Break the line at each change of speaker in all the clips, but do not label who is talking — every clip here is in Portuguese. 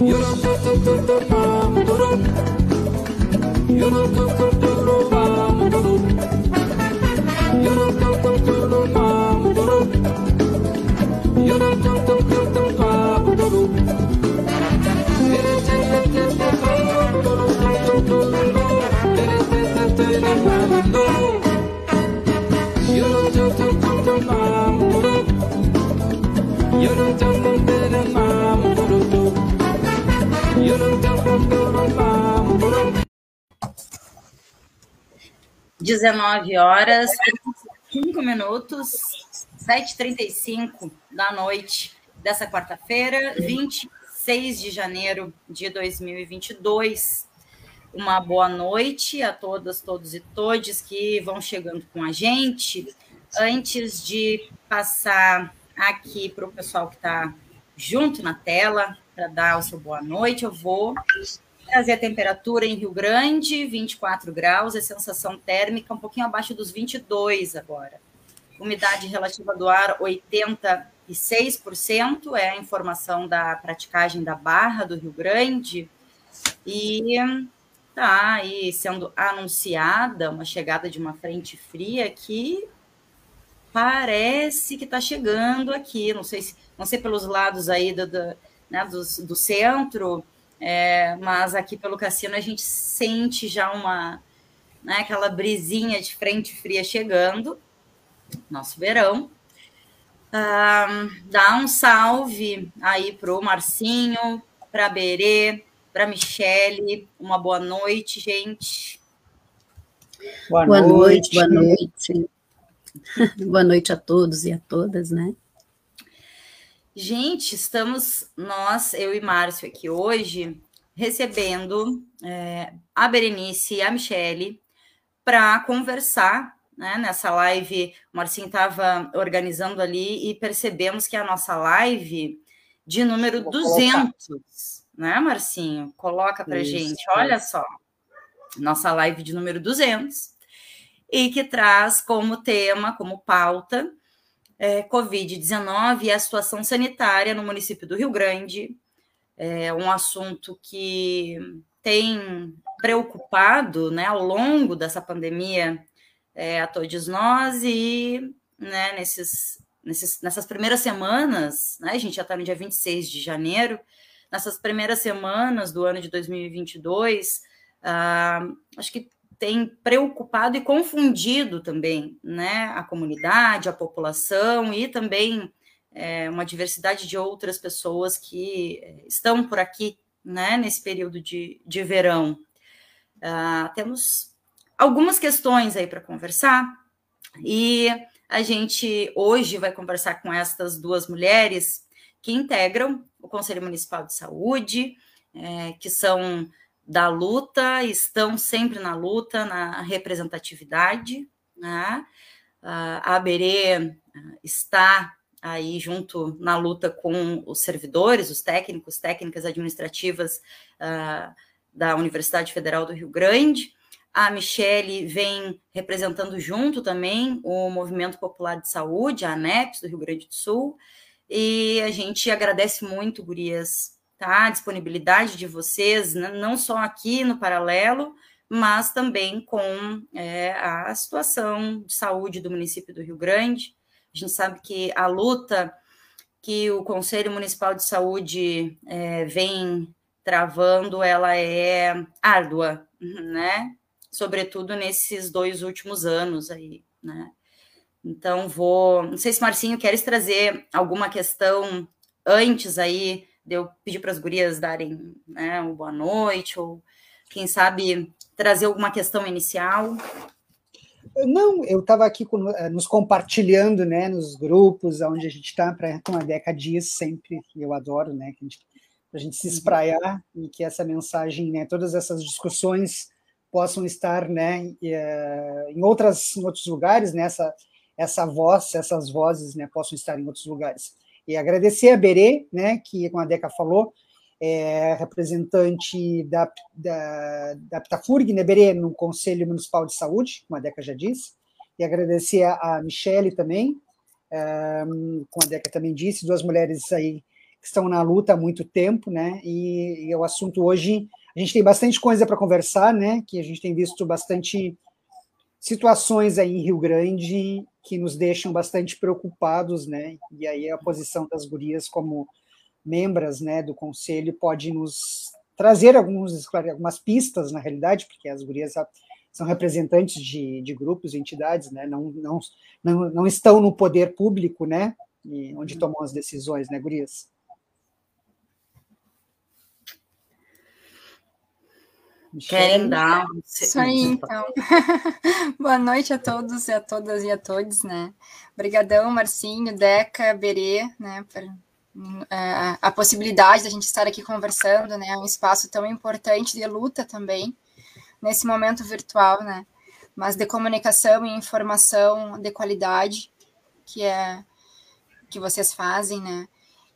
Europe. 19 horas, 5 minutos, 7h35 da noite dessa quarta-feira, 26 de janeiro de 2022. Uma boa noite a todas, todos e todes que vão chegando com a gente. Antes de passar aqui para o pessoal que está junto na tela, para dar o seu boa noite, eu vou trazer a temperatura em Rio Grande, 24 graus, a sensação térmica um pouquinho abaixo dos 22 agora. Umidade relativa do ar, 86%, é a informação da praticagem da Barra do Rio Grande. E tá aí sendo anunciada uma chegada de uma frente fria que parece que está chegando aqui, não sei se não sei pelos lados aí do, do, né, do, do centro, é, mas aqui pelo cassino a gente sente já uma, né, aquela brisinha de frente fria chegando, nosso verão. Ah, dá um salve aí para o Marcinho, para a Berê, para a Michele. Uma boa noite, gente.
Boa, boa noite, noite, boa noite. boa noite a todos e a todas, né?
Gente, estamos nós, eu e Márcio aqui hoje, recebendo é, a Berenice e a Michele para conversar. Né? Nessa live, o Marcinho estava organizando ali e percebemos que a nossa live de número Vou 200, colocar. né, Marcinho? Coloca para gente, olha só, nossa live de número 200, e que traz como tema, como pauta, é, Covid-19 e a situação sanitária no município do Rio Grande. É um assunto que tem preocupado né, ao longo dessa pandemia é, a todos nós e né, nesses, nesses, nessas primeiras semanas, né, a gente já está no dia 26 de janeiro, nessas primeiras semanas do ano de 2022, ah, acho que tem preocupado e confundido também né, a comunidade, a população e também é, uma diversidade de outras pessoas que é, estão por aqui né, nesse período de, de verão. Uh, temos algumas questões aí para conversar e a gente hoje vai conversar com estas duas mulheres que integram o Conselho Municipal de Saúde, é, que são da luta, estão sempre na luta, na representatividade. Né? A Aberê está aí junto na luta com os servidores, os técnicos, técnicas administrativas uh, da Universidade Federal do Rio Grande. A Michele vem representando junto também o Movimento Popular de Saúde, a ANEPS, do Rio Grande do Sul. E a gente agradece muito, Gurias, tá? A disponibilidade de vocês, não só aqui no Paralelo, mas também com é, a situação de saúde do município do Rio Grande. A gente sabe que a luta que o Conselho Municipal de Saúde é, vem travando, ela é árdua, né? Sobretudo nesses dois últimos anos aí, né? Então vou, não sei se Marcinho queres trazer alguma questão antes aí de eu pedir para as gurias darem né, uma boa noite, ou quem sabe trazer alguma questão inicial?
Não, eu estava aqui com, eh, nos compartilhando, né, nos grupos onde a gente está, para como a Deca diz sempre, que eu adoro, né, que a gente, a gente se uhum. espraiar e que essa mensagem, né, todas essas discussões possam estar, né, eh, em outras, em outros lugares, né, essa, essa voz, essas vozes, né, possam estar em outros lugares. E agradecer a Berê, né, que, como a Deca falou, é representante da, da, da Ptafurg, né, Berê, no Conselho Municipal de Saúde, como a Deca já disse, e agradecer a, Michele também, como a Deca também disse, duas mulheres aí que estão na luta há muito tempo, né? E, e o assunto hoje, a gente tem bastante coisa para conversar, né? Que a gente tem visto bastante situações aí em Rio Grande que nos deixam bastante preocupados, né? E aí a posição das gurias como membros, né, do conselho pode nos trazer alguns, algumas pistas, na realidade, porque as gurias são representantes de, de grupos, de entidades, né, não, não, não, não estão no poder público, né, onde tomam as decisões, né, gurias?
Querem dar.
Isso aí, então. Boa noite a todos e a todas e a todos, né? Obrigadão, Marcinho, Deca, Berê, né, por a, a possibilidade da gente estar aqui conversando, né? Um espaço tão importante de luta também, nesse momento virtual, né? Mas de comunicação e informação de qualidade, que é que vocês fazem, né?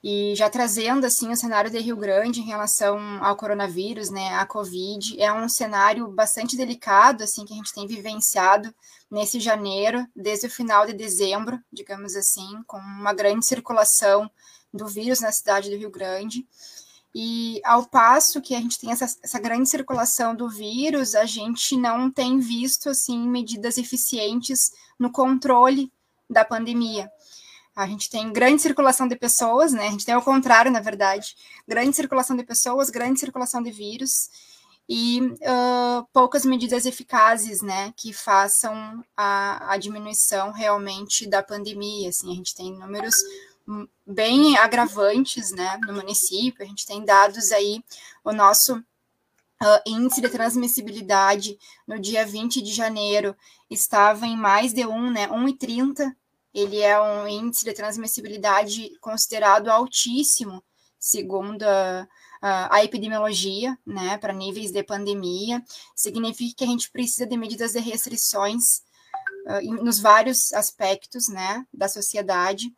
E já trazendo assim o cenário de Rio Grande em relação ao coronavírus, né, a Covid, é um cenário bastante delicado assim que a gente tem vivenciado nesse janeiro, desde o final de dezembro, digamos assim, com uma grande circulação do vírus na cidade do Rio Grande. E ao passo que a gente tem essa, essa grande circulação do vírus, a gente não tem visto assim medidas eficientes no controle da pandemia. A gente tem grande circulação de pessoas, né? A gente tem ao contrário, na verdade, grande circulação de pessoas, grande circulação de vírus e uh, poucas medidas eficazes, né, que façam a, a diminuição realmente da pandemia. Assim, a gente tem números bem agravantes né, no município. A gente tem dados aí, o nosso uh, índice de transmissibilidade no dia 20 de janeiro estava em mais de 1, né, 1,30. Ele é um índice de transmissibilidade considerado altíssimo, segundo a, a, a epidemiologia, né, para níveis de pandemia. Significa que a gente precisa de medidas de restrições uh, nos vários aspectos, né, da sociedade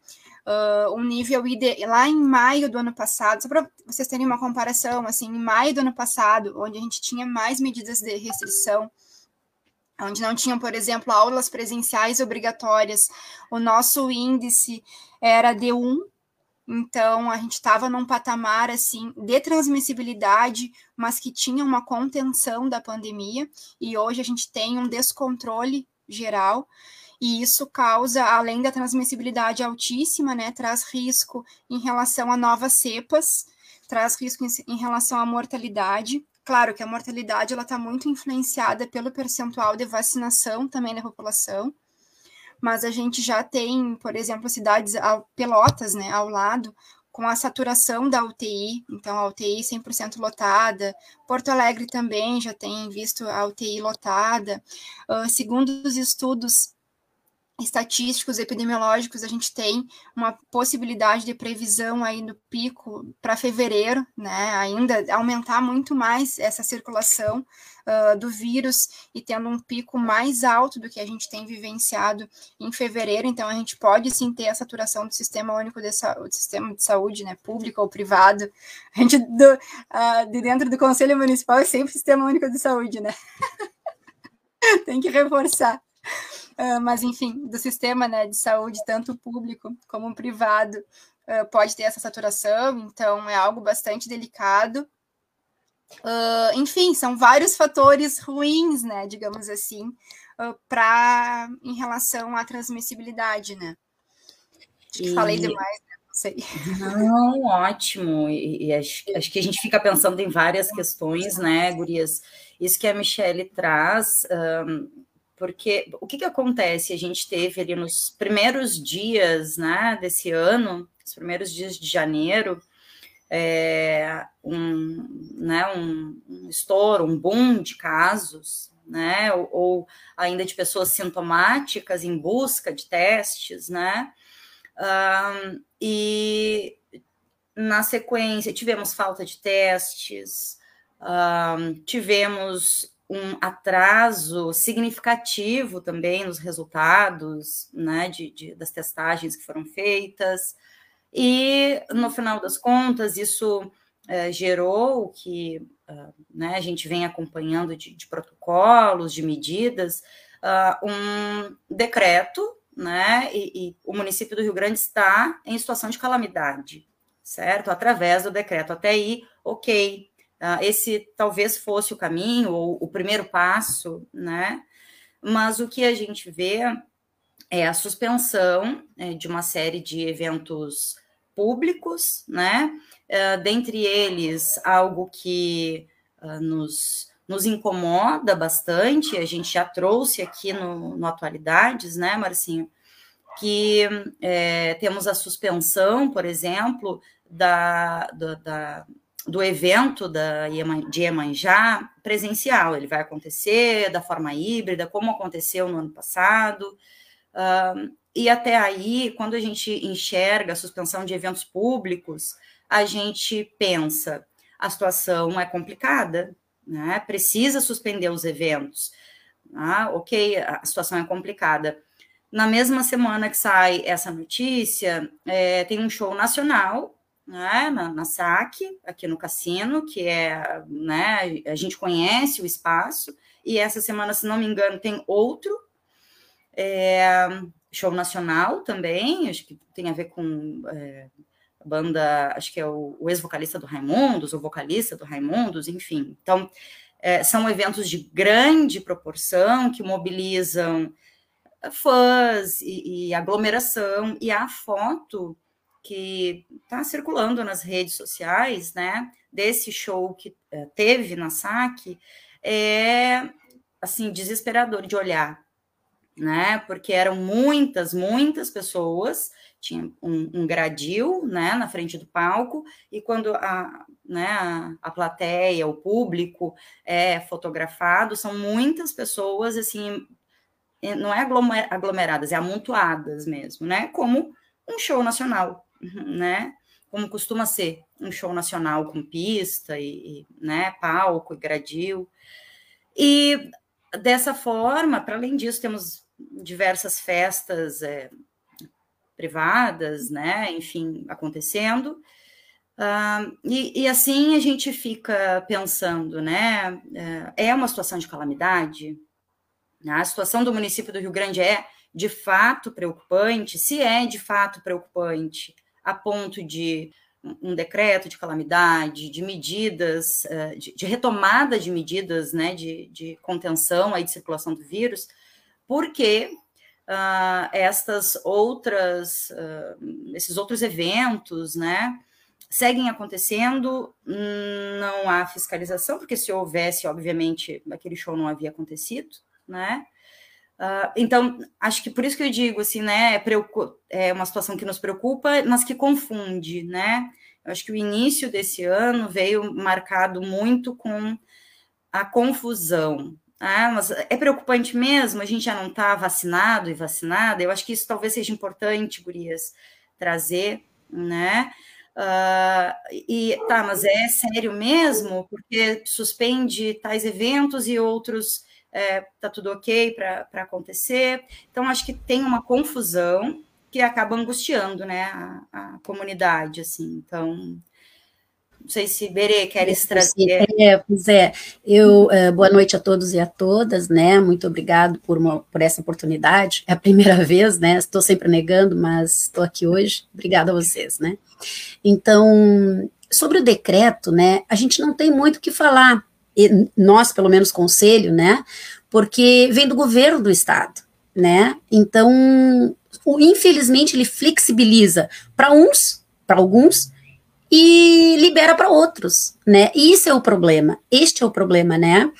uh, um nível ide lá em maio do ano passado, só para vocês terem uma comparação, assim, em maio do ano passado, onde a gente tinha mais medidas de restrição, onde não tinham, por exemplo, aulas presenciais obrigatórias, o nosso índice era de 1, então a gente estava num patamar assim de transmissibilidade, mas que tinha uma contenção da pandemia, e hoje a gente tem um descontrole geral e isso causa, além da transmissibilidade altíssima, né, traz risco em relação a novas cepas, traz risco em, em relação à mortalidade. Claro que a mortalidade ela está muito influenciada pelo percentual de vacinação também da população, mas a gente já tem, por exemplo, cidades Pelotas, né, ao lado, com a saturação da UTI, então a UTI 100% lotada. Porto Alegre também já tem visto a UTI lotada. Uh, segundo os estudos estatísticos, epidemiológicos, a gente tem uma possibilidade de previsão aí do pico para fevereiro, né? Ainda aumentar muito mais essa circulação uh, do vírus e tendo um pico mais alto do que a gente tem vivenciado em fevereiro. Então, a gente pode sim ter a saturação do sistema único de, do sistema de saúde, né? Público ou privado. A gente do, uh, de dentro do Conselho Municipal é sempre sistema único de saúde, né? tem que reforçar. Uh, mas enfim, do sistema né, de saúde, tanto público como privado, uh, pode ter essa saturação, então é algo bastante delicado. Uh, enfim, são vários fatores ruins, né, digamos assim, para em relação à transmissibilidade, né? Acho que e... falei demais, né? Não sei.
Não, ótimo. E, e acho, acho, que a gente fica pensando em várias questões, né, Gurias? Isso que a Michelle traz. Um porque o que, que acontece? A gente teve ali nos primeiros dias né, desse ano, os primeiros dias de janeiro, é, um, né, um, um estouro, um boom de casos, né, ou, ou, ainda de pessoas sintomáticas em busca de testes, né, um, e na sequência tivemos falta de testes, um, tivemos um atraso significativo também nos resultados né, de, de, das testagens que foram feitas, e no final das contas, isso é, gerou o que uh, né, a gente vem acompanhando de, de protocolos, de medidas, uh, um decreto, né, e, e o município do Rio Grande está em situação de calamidade certo? Através do decreto. Até aí, ok. Uh, esse talvez fosse o caminho, ou o primeiro passo, né? Mas o que a gente vê é a suspensão é, de uma série de eventos públicos, né? Uh, dentre eles, algo que uh, nos, nos incomoda bastante, a gente já trouxe aqui no, no Atualidades, né, Marcinho? Que é, temos a suspensão, por exemplo, da, da, da do evento da de Iemanjá presencial. Ele vai acontecer da forma híbrida, como aconteceu no ano passado. E até aí, quando a gente enxerga a suspensão de eventos públicos, a gente pensa, a situação é complicada, né? precisa suspender os eventos. Ah, ok, a situação é complicada. Na mesma semana que sai essa notícia, é, tem um show nacional né, na, na SAC, aqui no cassino, que é, né, a gente conhece o espaço, e essa semana, se não me engano, tem outro é, show nacional também, acho que tem a ver com é, a banda, acho que é o, o ex-vocalista do Raimundos, o vocalista do Raimundos, enfim. Então, é, são eventos de grande proporção que mobilizam fãs e, e aglomeração, e a foto que está circulando nas redes sociais, né, desse show que é, teve na SAC, é, assim, desesperador de olhar, né, porque eram muitas, muitas pessoas, tinha um, um gradil, né, na frente do palco, e quando a, né, a, a plateia, o público é fotografado, são muitas pessoas, assim, é, não é aglomeradas, é amontoadas mesmo, né, como um show nacional, né? Como costuma ser um show nacional com pista e, e né, palco e gradil. E dessa forma, para além disso, temos diversas festas é, privadas, né? Enfim, acontecendo. Uh, e, e, assim a gente fica pensando, né? É, é uma situação de calamidade. Né? A situação do município do Rio Grande é de fato preocupante. Se é de fato preocupante, a ponto de um decreto de calamidade, de medidas, eh, de, retomada de medidas né, de, de, contenção aí de circulação do vírus, porque uh, estas outras, uh, esses outros eventos, né, seguem acontecendo, não há fiscalização, porque se houvesse, obviamente, aquele show não havia acontecido, né, Uh, então, acho que por isso que eu digo, assim, né, é, é uma situação que nos preocupa, mas que confunde, né? Eu acho que o início desse ano veio marcado muito com a confusão. Né? Mas é preocupante mesmo, a gente já não está vacinado e vacinada. Eu acho que isso talvez seja importante, Gurias, trazer, né? Uh, e tá, mas é sério mesmo, porque suspende tais eventos e outros é, tá tudo ok para acontecer. Então, acho que tem uma confusão que acaba angustiando, né, a, a comunidade, assim. Então, não sei se Berê quer trazer.
É, pois é. Eu, uh, boa noite a todos e a todas, né? Muito obrigado por, uma, por essa oportunidade. É a primeira vez, né? Estou sempre negando, mas estou aqui hoje. Obrigada a vocês, né? Então, sobre o decreto, né? A gente não tem muito o que falar nós, pelo menos, conselho, né? Porque vem do governo do estado, né? Então, infelizmente, ele flexibiliza para uns, para alguns, e libera para outros, né? E isso é o problema. Este é o problema, né?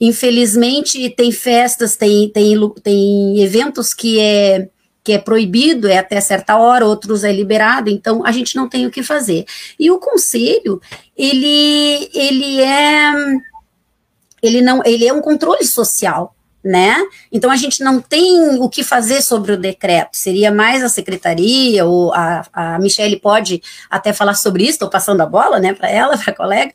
Infelizmente, tem festas, tem, tem, tem eventos que é que é proibido, é até certa hora, outros é liberado, então a gente não tem o que fazer. E o conselho, ele, ele é ele não, ele é um controle social, né? Então a gente não tem o que fazer sobre o decreto. Seria mais a secretaria ou a, a Michelle pode até falar sobre isso. Estou passando a bola, né, para ela, para a colega.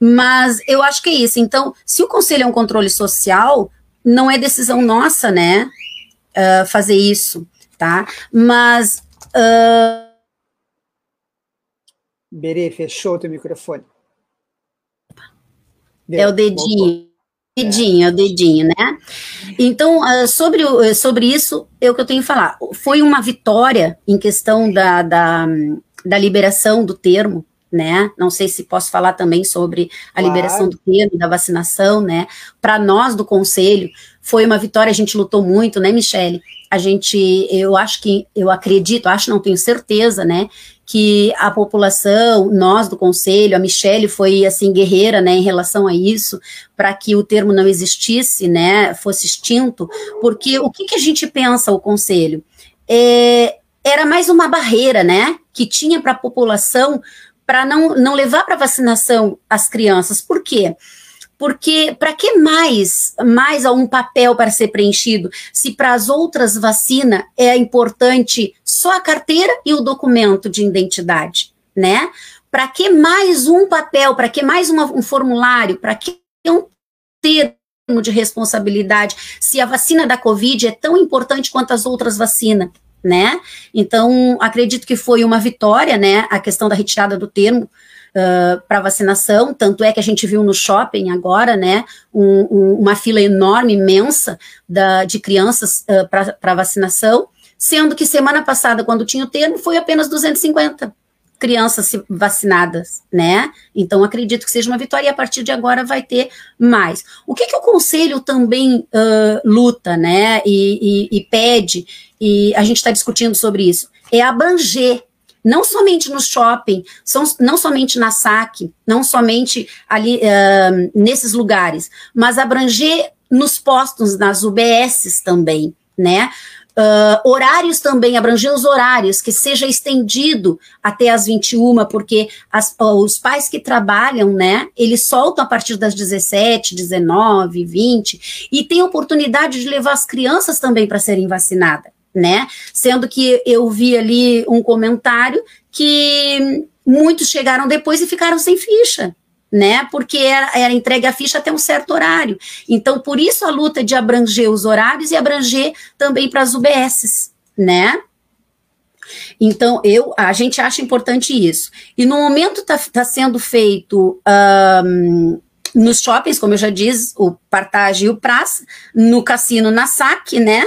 Mas eu acho que é isso. Então, se o conselho é um controle social, não é decisão nossa, né, uh, fazer isso, tá? Mas uh...
Berê, fechou teu microfone.
É o dedinho. Dedinho, é o dedinho, né? Então, ah, sobre, sobre isso, é o que eu tenho que falar. Foi uma vitória em questão da, da, da liberação do termo, né? Não sei se posso falar também sobre a claro. liberação do termo, da vacinação, né? Para nós do conselho, foi uma vitória, a gente lutou muito, né, Michele? A gente, eu acho que, eu acredito, acho, não tenho certeza, né, que a população, nós do conselho, a Michele foi assim guerreira, né, em relação a isso, para que o termo não existisse, né, fosse extinto, porque o que, que a gente pensa o conselho? É, era mais uma barreira, né, que tinha para a população para não, não levar para vacinação as crianças. Por quê? Para que mais mais um papel para ser preenchido se para as outras vacinas é importante só a carteira e o documento de identidade, né? Para que mais um papel, para que mais uma, um formulário, para que um termo de responsabilidade se a vacina da Covid é tão importante quanto as outras vacinas? né? Então, acredito que foi uma vitória, né? A questão da retirada do termo uh, para vacinação, tanto é que a gente viu no shopping agora, né? Um, um, uma fila enorme, imensa da, de crianças uh, para vacinação, sendo que semana passada, quando tinha o termo, foi apenas 250 crianças vacinadas, né? Então acredito que seja uma vitória e a partir de agora vai ter mais. O que, que o conselho também uh, luta, né? E, e, e pede, e a gente está discutindo sobre isso, é abranger não somente no shopping, são, não somente na SAC, não somente ali uh, nesses lugares, mas abranger nos postos, nas UBSs também, né? Uh, horários também, abranger os horários, que seja estendido até as 21, porque as, os pais que trabalham, né, eles soltam a partir das 17, 19, 20, e tem oportunidade de levar as crianças também para serem vacinadas, né? Sendo que eu vi ali um comentário que muitos chegaram depois e ficaram sem ficha né? Porque era, era entregue a ficha até um certo horário. Então, por isso a luta de abranger os horários e abranger também para as UBSs, né? Então, eu, a gente acha importante isso. E no momento está tá sendo feito um, nos shoppings, como eu já disse, o Partage e o Praça, no cassino na SAC, né?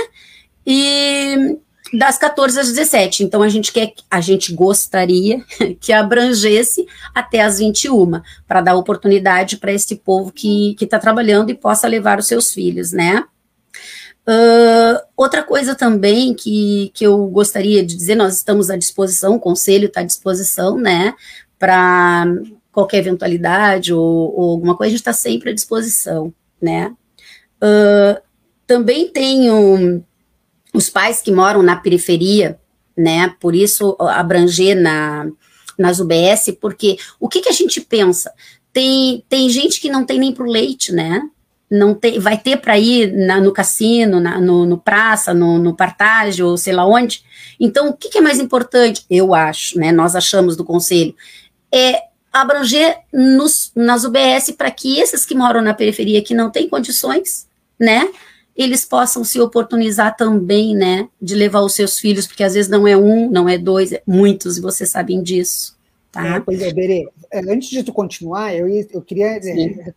E das 14 às 17. Então a gente quer, a gente gostaria que abrangesse até as 21, para dar oportunidade para esse povo que está trabalhando e possa levar os seus filhos, né? Uh, outra coisa também que, que eu gostaria de dizer, nós estamos à disposição, o conselho está à disposição, né, para qualquer eventualidade ou, ou, alguma coisa, a gente está sempre à disposição, né. Uh, também tenho os pais que moram na periferia, né? Por isso abranger na, nas UBS, porque o que, que a gente pensa? Tem, tem gente que não tem nem para o leite, né? Não tem, vai ter para ir na, no cassino, na, no, no, praça, no, no partage, ou sei lá onde. Então, o que, que é mais importante? Eu acho, né? Nós achamos do conselho, é abranger nos, nas UBS para que esses que moram na periferia que não têm condições, né? Eles possam se oportunizar também, né, de levar os seus filhos, porque às vezes não é um, não é dois, é muitos, e vocês sabem disso, tá?
É, pois é, Berê, é, antes de tu continuar, eu, eu queria é,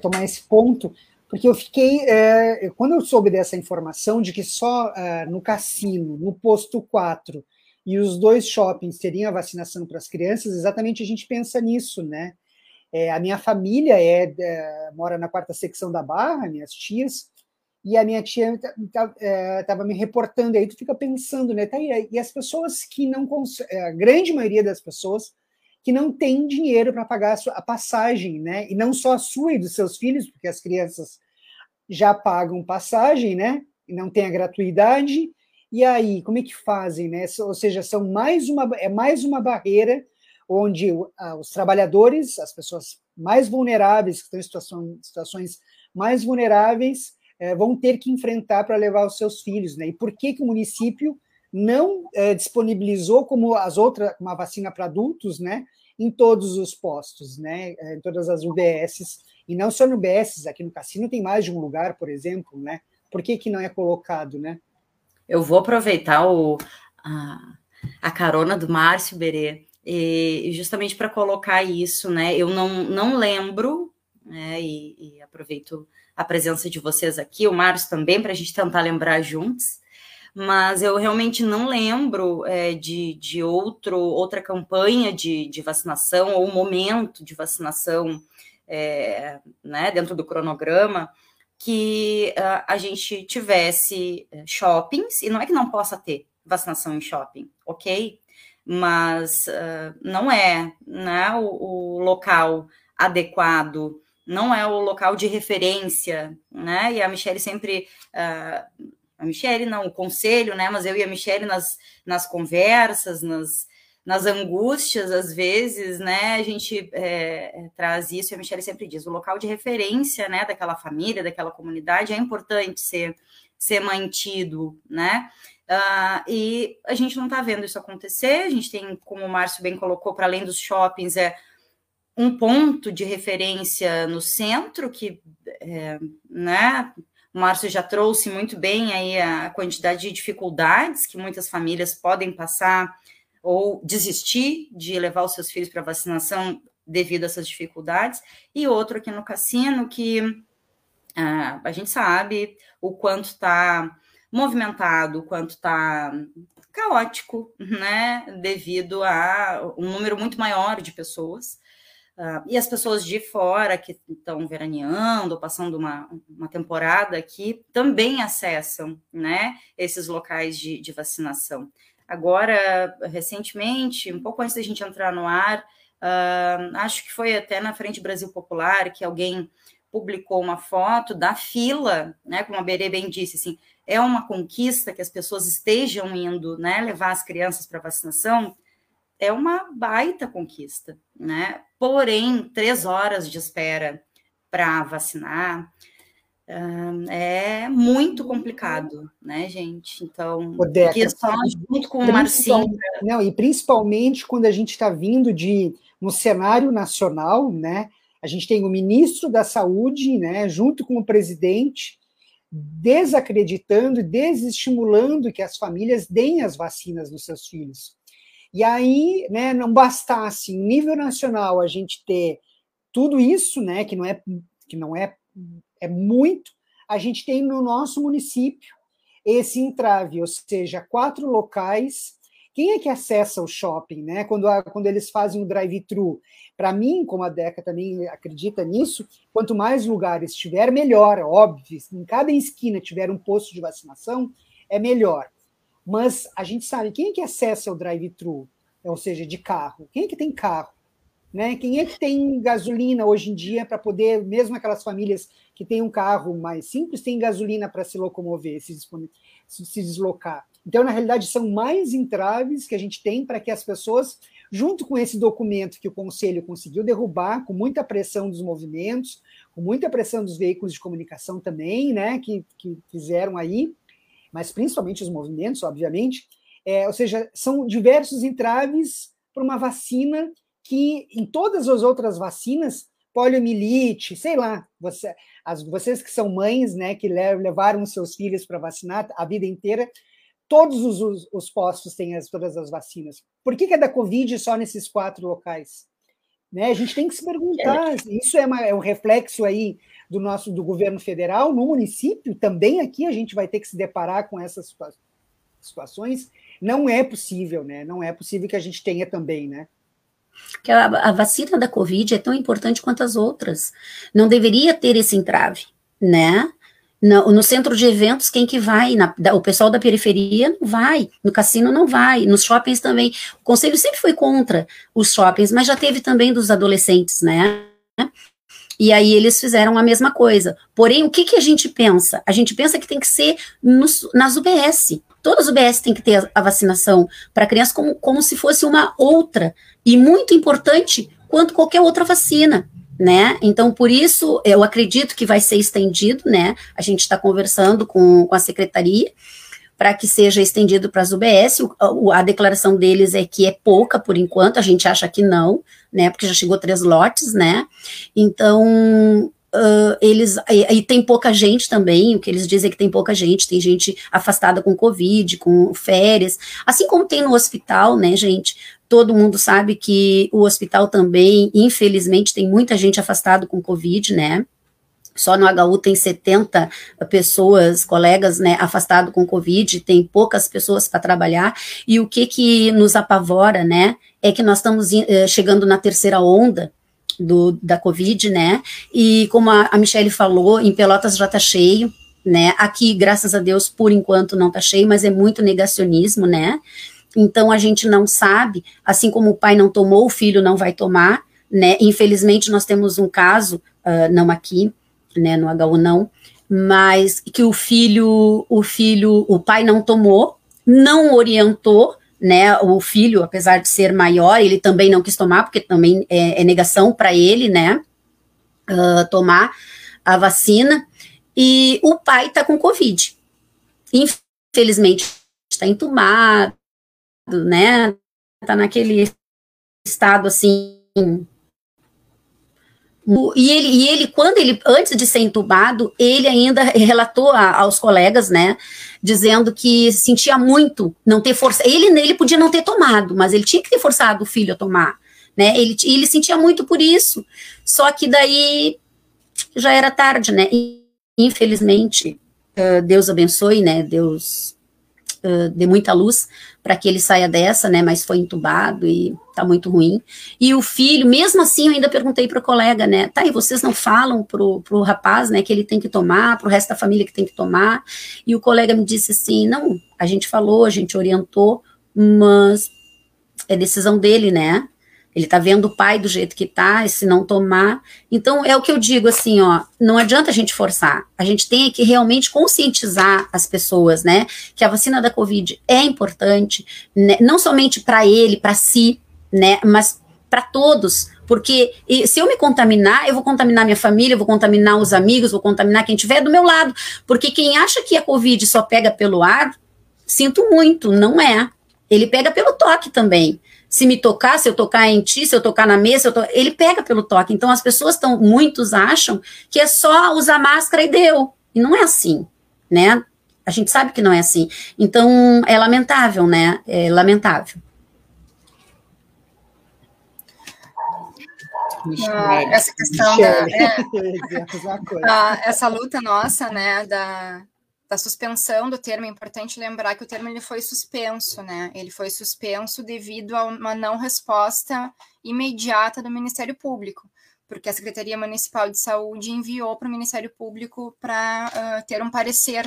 tomar esse ponto, porque eu fiquei, é, quando eu soube dessa informação de que só é, no cassino, no posto 4 e os dois shoppings teriam a vacinação para as crianças, exatamente a gente pensa nisso, né? É, a minha família é, é, mora na quarta secção da Barra, minhas tias, e a minha tia estava é, me reportando, aí tu fica pensando, né? Tá, e, e as pessoas que não é, a grande maioria das pessoas que não tem dinheiro para pagar a, passagem, né? E não só a sua e dos seus filhos, porque as crianças já pagam passagem, né? E não tem a gratuidade. E aí, como é que fazem, né? Ou seja, são mais uma é mais uma barreira onde os trabalhadores, as pessoas mais vulneráveis, que estão em situação, situações mais vulneráveis, é, vão ter que enfrentar para levar os seus filhos, né? E por que, que o município não é, disponibilizou como as outras uma vacina para adultos, né? Em todos os postos, né? É, em todas as UBSs e não só no UBSs, aqui no Cassino tem mais de um lugar, por exemplo, né? Por que, que não é colocado, né?
Eu vou aproveitar o, a, a carona do Márcio Berê e justamente para colocar isso, né? Eu não, não lembro, né? E, e aproveito a presença de vocês aqui, o Márcio também, para a gente tentar lembrar juntos. mas eu realmente não lembro é, de, de outro, outra campanha de, de vacinação ou momento de vacinação é, né, dentro do cronograma que uh, a gente tivesse é, shoppings, e não é que não possa ter vacinação em shopping, ok? Mas uh, não é né, o, o local adequado não é o local de referência, né? E a Michelle sempre, uh, a Michelle não, o conselho, né? Mas eu e a Michelle nas, nas conversas, nas, nas angústias, às vezes, né? A gente é, traz isso e a Michelle sempre diz: o local de referência, né? Daquela família, daquela comunidade é importante ser, ser mantido, né? Uh, e a gente não está vendo isso acontecer. A gente tem, como o Márcio bem colocou, para além dos shoppings, é um ponto de referência no centro, que, é, né, o Márcio já trouxe muito bem aí a quantidade de dificuldades que muitas famílias podem passar ou desistir de levar os seus filhos para vacinação devido a essas dificuldades, e outro aqui no cassino que ah, a gente sabe o quanto está movimentado, o quanto está caótico, né, devido a um número muito maior de pessoas Uh, e as pessoas de fora que estão veraneando, passando uma, uma temporada aqui, também acessam né, esses locais de, de vacinação. Agora, recentemente, um pouco antes da gente entrar no ar, uh, acho que foi até na Frente Brasil Popular que alguém publicou uma foto da fila, né, como a Berê bem disse, assim, é uma conquista que as pessoas estejam indo né, levar as crianças para vacinação, é uma baita conquista, né? Porém, três horas de espera para vacinar uh, é muito complicado, né, gente? Então,
aqui só junto com o Marcinho. Não, e principalmente quando a gente está vindo de no cenário nacional, né? A gente tem o ministro da Saúde, né, junto com o presidente, desacreditando e desestimulando que as famílias deem as vacinas dos seus filhos. E aí, né, não bastasse em nível nacional a gente ter tudo isso, né, que não é que não é é muito, a gente tem no nosso município esse entrave, ou seja, quatro locais. Quem é que acessa o shopping, né? Quando, a, quando eles fazem o drive-thru? Para mim, como a Deca também acredita nisso, quanto mais lugares tiver, melhor, óbvio. Em cada esquina tiver um posto de vacinação, é melhor. Mas a gente sabe quem é que acessa o drive-thru, ou seja, de carro. Quem é que tem carro? Né? Quem é que tem gasolina hoje em dia para poder, mesmo aquelas famílias que têm um carro mais simples, tem gasolina para se locomover, se, se deslocar. Então, na realidade, são mais entraves que a gente tem para que as pessoas, junto com esse documento que o Conselho conseguiu derrubar, com muita pressão dos movimentos, com muita pressão dos veículos de comunicação também, né, que, que fizeram aí, mas principalmente os movimentos, obviamente, é, ou seja, são diversos entraves para uma vacina que, em todas as outras vacinas, poliomielite, sei lá, você, as, vocês que são mães, né, que levaram seus filhos para vacinar a vida inteira, todos os, os, os postos têm as, todas as vacinas. Por que, que é da Covid só nesses quatro locais? Né? A gente tem que se perguntar. Isso é, uma, é um reflexo aí do nosso do governo federal no município. Também aqui a gente vai ter que se deparar com essas situações. Não é possível, né? Não é possível que a gente tenha também, né?
Que a, a vacina da Covid é tão importante quanto as outras. Não deveria ter esse entrave, né? No, no, centro de eventos, quem que vai? Na, da, o pessoal da periferia não vai, no cassino não vai, nos shoppings também. O conselho sempre foi contra os shoppings, mas já teve também dos adolescentes, né? E aí eles fizeram a mesma coisa. Porém, o que, que a gente pensa? A gente pensa que tem que ser nos, nas UBS. Todas as UBS têm que ter a, a vacinação para crianças como, como se fosse uma outra, e muito importante quanto qualquer outra vacina né? Então, por isso, eu acredito que vai ser estendido, né? A gente está conversando com, com a secretaria para que seja estendido para as UBS. O, a declaração deles é que é pouca por enquanto, a gente acha que não, né? Porque já chegou três lotes, né? Então, Uh, eles e, e, tem pouca gente também, o que eles dizem é que tem pouca gente, tem gente afastada com Covid, com férias, assim como tem no hospital, né, gente? Todo mundo sabe que o hospital também, infelizmente, tem muita gente afastada com Covid, né? Só no HU tem 70 pessoas, colegas, né, afastados com Covid, tem poucas pessoas para trabalhar. E o que que nos apavora, né, é que nós estamos uh, chegando na terceira onda do, da Covid, né, e como a, a Michelle falou, em Pelotas já está cheio, né, aqui, graças a Deus, por enquanto não está cheio, mas é muito negacionismo, né, então a gente não sabe, assim como o pai não tomou, o filho não vai tomar, né, infelizmente nós temos um caso, uh, não aqui, né, no HU não, mas que o filho, o filho, o pai não tomou, não orientou, né, o filho, apesar de ser maior, ele também não quis tomar, porque também é, é negação para ele, né, uh, tomar a vacina, e o pai está com Covid. Infelizmente, está entubado, né, está naquele estado, assim, e ele, e ele, quando ele, antes de ser entubado, ele ainda relatou a, aos colegas, né, dizendo que sentia muito não ter força. Ele, ele podia não ter tomado, mas ele tinha que ter forçado o filho a tomar, né, ele, ele sentia muito por isso. Só que daí já era tarde, né, e, infelizmente, uh, Deus abençoe, né, Deus uh, dê muita luz para que ele saia dessa, né? Mas foi entubado e tá muito ruim. E o filho, mesmo assim, eu ainda perguntei para o colega, né? Tá, e vocês não falam pro, pro rapaz, né, que ele tem que tomar, pro resto da família que tem que tomar? E o colega me disse assim: não, a gente falou, a gente orientou, mas é decisão dele, né? Ele tá vendo o pai do jeito que tá, e se não tomar. Então, é o que eu digo assim, ó, não adianta a gente forçar. A gente tem que realmente conscientizar as pessoas, né? Que a vacina da Covid é importante, né, não somente para ele, para si, né? Mas para todos. Porque se eu me contaminar, eu vou contaminar minha família, eu vou contaminar os amigos, vou contaminar quem estiver do meu lado. Porque quem acha que a Covid só pega pelo ar, sinto muito, não é. Ele pega pelo toque também se me tocar, se eu tocar em ti, se eu tocar na mesa, to... ele pega pelo toque. Então as pessoas estão, muitos acham que é só usar máscara e deu. E não é assim, né? A gente sabe que não é assim. Então é lamentável, né? É lamentável.
Ah, essa questão da, é, ah, essa luta nossa, né, da, da suspensão do termo, é importante lembrar que o termo ele foi suspenso, né? Ele foi suspenso devido a uma não resposta imediata do Ministério Público, porque a Secretaria Municipal de Saúde enviou para o Ministério Público para uh, ter um parecer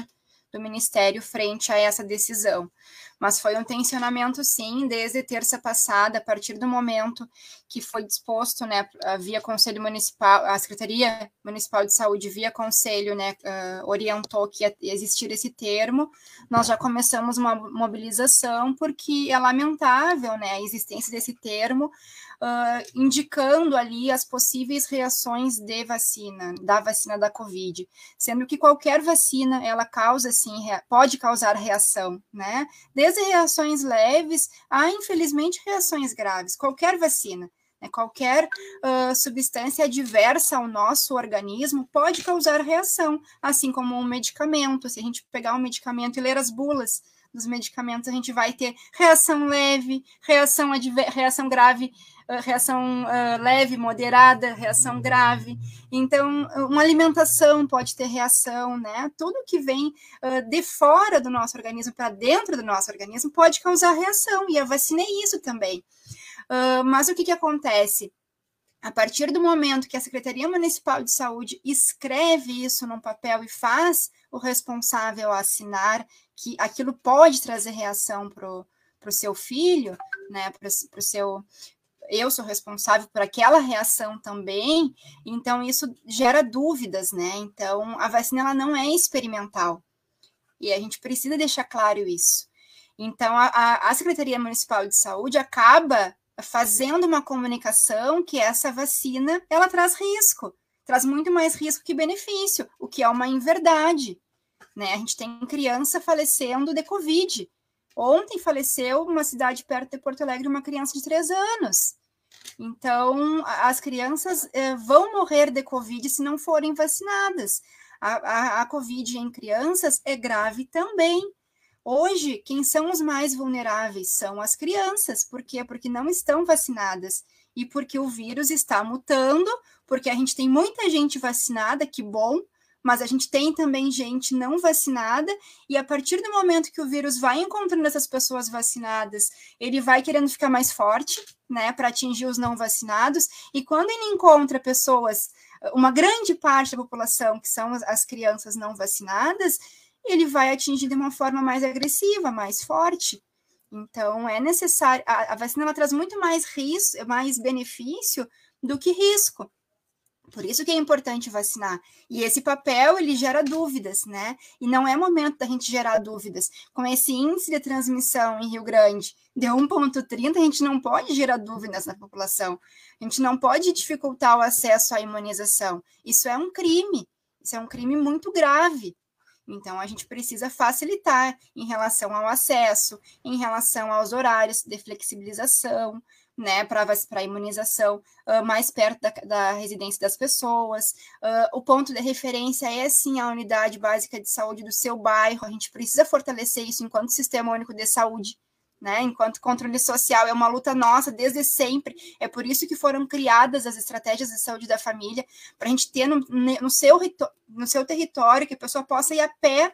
do Ministério frente a essa decisão mas foi um tensionamento, sim, desde terça passada, a partir do momento que foi disposto, né, via Conselho Municipal, a Secretaria Municipal de Saúde, via Conselho, né, uh, orientou que ia existir esse termo, nós já começamos uma mobilização, porque é lamentável, né, a existência desse termo, uh, indicando ali as possíveis reações de vacina, da vacina da Covid, sendo que qualquer vacina, ela causa, sim, pode causar reação, né, desde reações leves a, infelizmente, reações graves, qualquer vacina. Né, qualquer uh, substância adversa ao nosso organismo pode causar reação, assim como um medicamento. Se a gente pegar um medicamento e ler as bulas dos medicamentos, a gente vai ter reação leve, reação, reação grave reação uh, leve, moderada, reação grave. Então, uma alimentação pode ter reação, né? Tudo que vem uh, de fora do nosso organismo para dentro do nosso organismo pode causar reação, e a vacina é isso também. Uh, mas o que, que acontece? A partir do momento que a Secretaria Municipal de Saúde escreve isso num papel e faz o responsável assinar que aquilo pode trazer reação para o seu filho, né, para o seu eu sou responsável por aquela reação também, então isso gera dúvidas, né? Então a vacina ela não é experimental e a gente precisa deixar claro isso. Então a, a Secretaria Municipal de Saúde acaba fazendo uma comunicação que essa vacina ela traz risco, traz muito mais risco que benefício, o que é uma inverdade. Né? A gente tem criança falecendo de Covid. Ontem faleceu uma cidade perto de Porto Alegre uma criança de três anos. Então, as crianças eh, vão morrer de Covid se não forem vacinadas. A, a, a Covid em crianças é grave também. Hoje, quem são os mais vulneráveis são as crianças. Por quê? Porque não estão vacinadas e porque o vírus está mutando, porque a gente tem muita gente vacinada, que bom, mas a gente tem também gente não vacinada, e a partir do momento que o vírus vai encontrando essas pessoas vacinadas, ele vai querendo ficar mais forte, né, para atingir os não vacinados, e quando ele encontra pessoas, uma grande parte da população, que são as crianças não vacinadas, ele vai atingir de uma forma mais agressiva, mais forte. Então, é necessário. A, a vacina ela traz muito mais risco, mais benefício do que risco. Por isso que é importante vacinar. E esse papel, ele gera dúvidas, né? E não é momento da gente gerar dúvidas. Com esse índice de transmissão em Rio Grande de 1,30, a gente não pode gerar dúvidas na população. A gente não pode dificultar o acesso à imunização. Isso é um crime. Isso é um crime muito grave. Então, a gente precisa facilitar em relação ao acesso, em relação aos horários de flexibilização, né, para imunização uh, mais perto da, da, residência das pessoas. Uh, o ponto de referência é sim a unidade básica de saúde do seu bairro. A gente precisa fortalecer isso enquanto sistema único de saúde. Né, enquanto controle social é uma luta nossa desde sempre. É por isso que foram criadas as estratégias de saúde da família, para a gente ter no, no, seu, no seu território que a pessoa possa ir a pé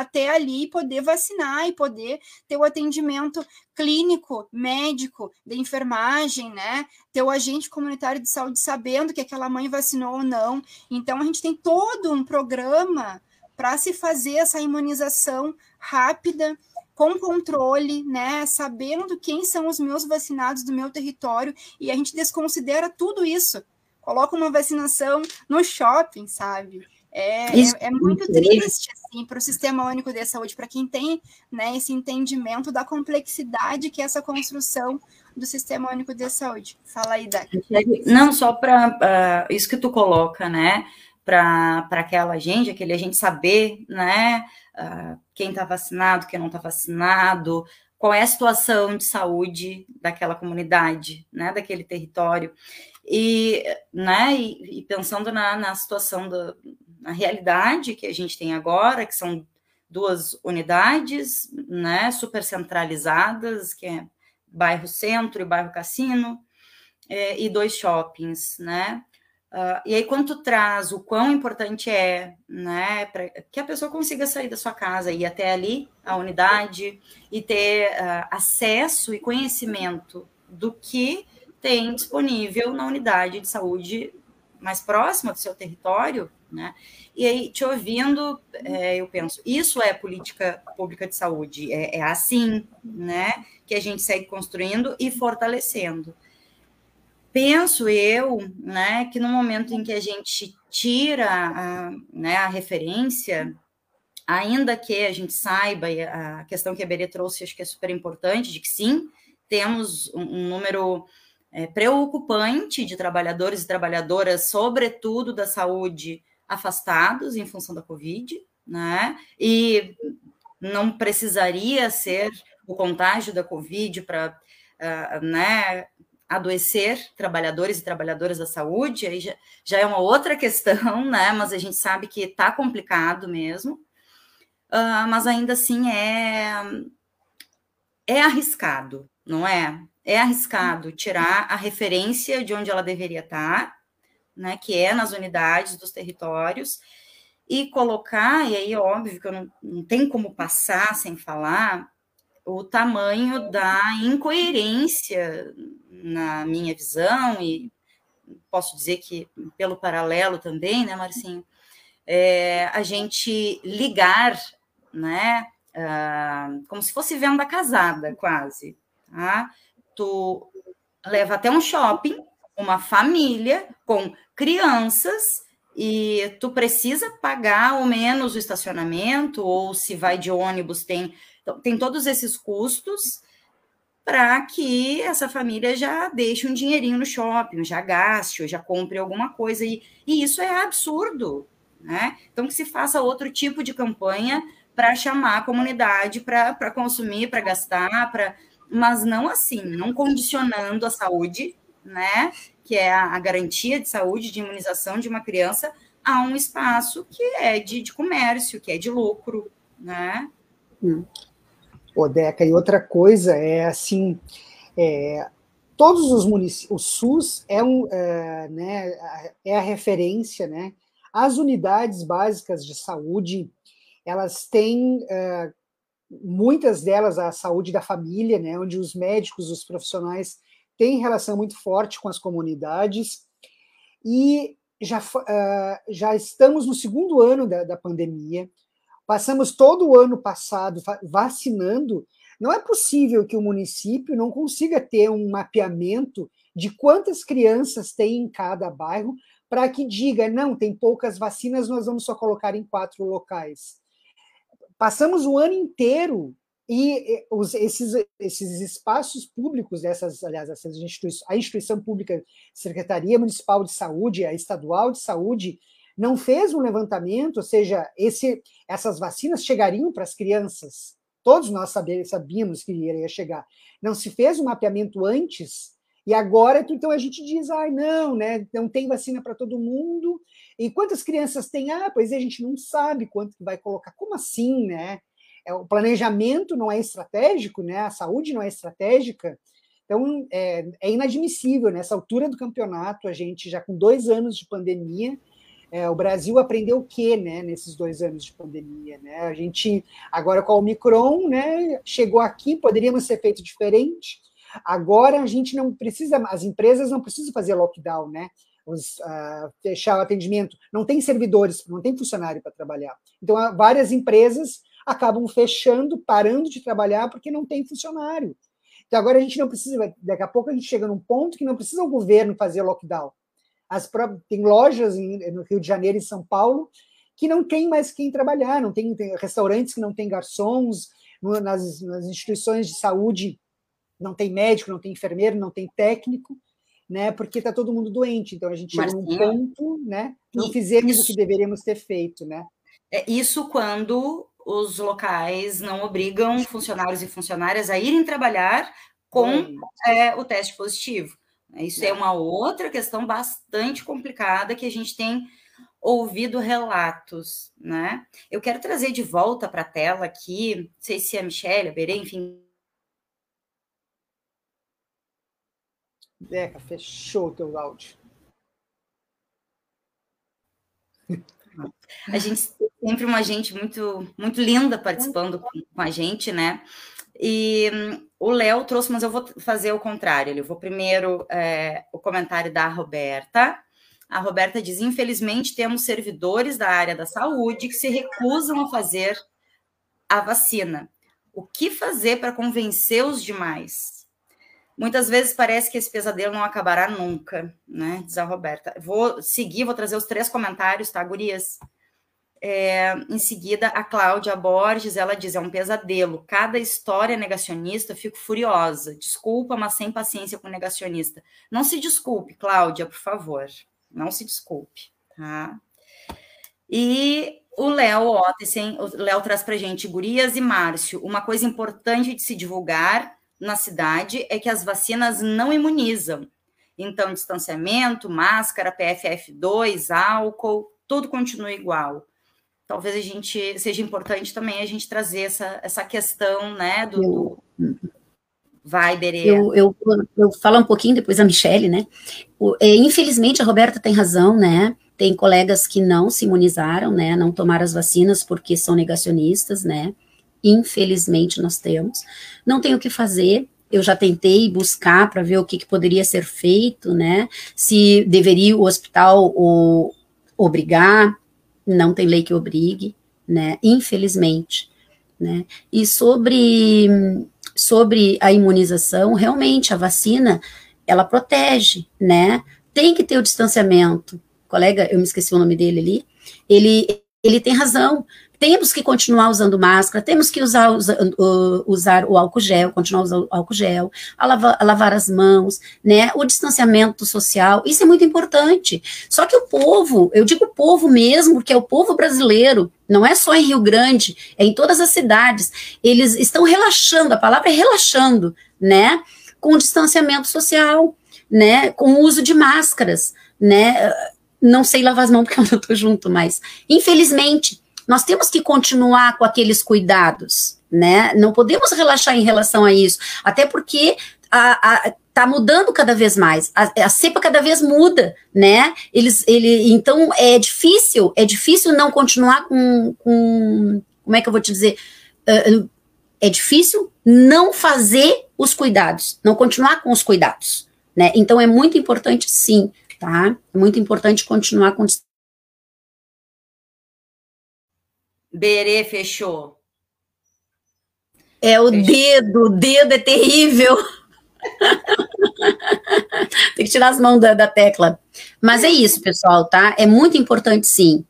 até ali poder vacinar e poder ter o atendimento clínico, médico, de enfermagem, né? Ter o agente comunitário de saúde sabendo que aquela mãe vacinou ou não. Então, a gente tem todo um programa para se fazer essa imunização rápida, com controle, né? Sabendo quem são os meus vacinados do meu território, e a gente desconsidera tudo isso. Coloca uma vacinação no shopping, sabe? É, é, é, muito triste assim, para o Sistema Único de Saúde, para quem tem né, esse entendimento da complexidade que é essa construção do Sistema Único de Saúde. Fala aí, Dani.
Não, só para uh, ah, isso que tu coloca, né? Para aquela gente, aquele a gente saber, né? Uh, quem está vacinado, quem não está vacinado, qual é a situação de saúde daquela comunidade, né? Daquele território. E, né, e, e pensando na, na situação do, na realidade que a gente tem agora, que são duas unidades, né, super centralizadas, que é bairro Centro e bairro Cassino, é, e dois shoppings, né? Uh, e aí, quando tu traz o quão importante é, né, para que a pessoa consiga sair da sua casa e ir até ali, a unidade, e ter uh, acesso e conhecimento do que tem disponível na unidade de saúde mais próxima do seu território, né? E aí, te ouvindo, é, eu penso, isso é política pública de saúde, é, é, assim, né, que a gente segue construindo e fortalecendo. Penso eu, né, que no momento em que a gente tira a, né, a referência, ainda que a gente saiba, a questão que a Berê trouxe, acho que é super importante, de que sim, temos um, um número é, preocupante de trabalhadores e trabalhadoras, sobretudo da saúde, afastados em função da Covid, né? E não precisaria ser o contágio da Covid para, uh, né, adoecer trabalhadores e trabalhadoras da saúde, aí já, já, é uma outra questão, né? Mas a gente sabe que está complicado mesmo. Uh, mas ainda assim é, é arriscado, não é? É arriscado tirar a referência de onde ela deveria estar né, que é nas unidades dos territórios, e colocar, e aí óbvio que eu não, não tem como passar sem falar, o tamanho da incoerência na minha visão, e posso dizer que pelo paralelo também, né, Marcinho, é, a gente ligar, né, uh, como se fosse venda casada, quase, tá? Tu leva até um shopping, uma família com crianças e tu precisa pagar ao menos o estacionamento ou se vai de ônibus tem então, tem todos esses custos para que essa família já deixe um dinheirinho no shopping, já gaste, já compre alguma coisa e, e isso é absurdo, né? Então que se faça outro tipo de campanha para chamar a comunidade para consumir, para gastar, para mas não assim, não condicionando a saúde, né? que é a, garantia de saúde, de imunização de uma criança, a um espaço que é de, de comércio, que é de lucro, né?
Hum. Ô, Deca, e outra coisa é assim, é, todos os municípios, o SUS é, um, é, né, é a referência, né? As unidades básicas de saúde, elas têm é, muitas delas a saúde da família, né? Onde os médicos, os profissionais têm relação muito forte com as comunidades e já, uh, já estamos no segundo ano da, da pandemia, passamos todo o ano passado vacinando. Não é possível que o município não consiga ter um mapeamento de quantas crianças tem em cada bairro para que diga, não, tem poucas vacinas, nós vamos só colocar em quatro locais. Passamos o ano inteiro e os, esses, esses espaços públicos, essas, aliás, essas instituições, a instituição pública, Secretaria Municipal de Saúde, a Estadual de Saúde, não fez um levantamento, ou seja, esse, essas vacinas chegariam para as crianças. Todos nós sabíamos que iria chegar. Não se fez um mapeamento antes, e agora, então, a gente diz, ai, ah, não, né? Não tem vacina para todo mundo. E quantas crianças tem? Ah, pois é, a gente não sabe quanto que vai colocar. Como assim, né? É, o planejamento não é estratégico, né? a saúde não é estratégica. Então, é, é inadmissível, nessa altura do campeonato, a gente já com dois anos de pandemia, é, o Brasil aprendeu o quê, né, nesses dois anos de pandemia, né? A gente, agora com a Omicron, né, chegou aqui, poderíamos ser feito diferente. Agora a gente não precisa, as empresas não precisam fazer lockdown, né? Os, uh, fechar o atendimento, não tem servidores, não tem funcionário para trabalhar. Então, várias empresas acabam fechando, parando de trabalhar porque não tem funcionário. Então agora a gente não precisa, daqui a pouco a gente chega num ponto que não precisa o governo fazer lockdown. As tem lojas em, no Rio de Janeiro e São Paulo que não tem mais quem trabalhar, não tem, tem restaurantes que não tem garçons, nas, nas instituições de saúde não tem médico, não tem enfermeiro, não tem técnico, né? Porque está todo mundo doente. Então a gente chega num ponto, né? Não fizemos isso, o que deveríamos ter feito, né?
É isso quando os locais não obrigam funcionários e funcionárias a irem trabalhar com é, o teste positivo. Isso é. é uma outra questão bastante complicada que a gente tem ouvido relatos, né? Eu quero trazer de volta para a tela aqui, não sei se é a Michelle, a Berê, enfim.
Deca, fechou o teu áudio.
A gente sempre uma gente muito muito linda participando com, a gente, né? E um, o Léo trouxe, mas eu vou fazer o contrário. Eu vou primeiro é, o comentário da Roberta. A Roberta diz: infelizmente temos servidores da área da saúde que se recusam a fazer a vacina. O que fazer para convencer os demais? Muitas vezes parece que esse pesadelo não acabará nunca, né? Diz a Roberta. Vou seguir, vou trazer os três comentários, tá, gurias? É, em seguida, a Cláudia Borges, ela diz, é um pesadelo. Cada história negacionista, fico furiosa. Desculpa, mas sem paciência com negacionista. Não se desculpe, Cláudia, por favor. Não se desculpe, tá? E o Léo Ottesen, o Léo traz pra gente, gurias e Márcio, uma coisa importante de se divulgar na cidade é que as vacinas não imunizam. Então, distanciamento, máscara, PFF2, álcool, tudo continua igual. Talvez a gente seja importante também a gente trazer essa, essa questão, né, do, do... Vai, Berê.
Eu, eu, eu falo um pouquinho depois a Michelle, né? O, é, infelizmente, a Roberta tem razão, né? Tem colegas que não se imunizaram, né? Não tomaram as vacinas porque são negacionistas, né? Infelizmente nós temos. Não tem o que fazer, eu já tentei buscar para ver o que, que, poderia ser feito, né? Se deveria o hospital o, obrigar, não tem lei que obrigue, né? Infelizmente, né? E sobre, sobre a imunização, realmente a vacina ela protege, né? Tem que ter o distanciamento. Colega, eu me esqueci o nome dele ali, ele, ele tem razão temos que continuar usando máscara, temos que usar, uh, usar o álcool gel, continuar usando o álcool gel, a lavar, a lavar, as mãos, né? O distanciamento social, isso é muito importante. Só que o povo, eu digo povo mesmo, porque é o povo brasileiro, não é só em Rio Grande, é em todas as cidades. Eles estão relaxando, a palavra é relaxando, né? Com o distanciamento social, né? Com o uso de máscaras, né? Não sei lavar as mãos porque eu não estou junto, mas infelizmente nós temos que continuar com aqueles cuidados, né? Não podemos relaxar em relação a isso, até porque a, a tá mudando cada vez mais. A, a, cepa cada vez muda, né? Eles, ele, então é difícil, é difícil não continuar com, com como é que eu vou te dizer? Uh, é difícil não fazer os cuidados, não continuar com os cuidados, né? Então é muito importante, sim, tá? É muito importante continuar com.
Berê fechou.
É o fechou. dedo, o dedo é terrível. Tem que tirar as mãos da, da tecla. Mas é isso, pessoal, tá? É muito importante, sim,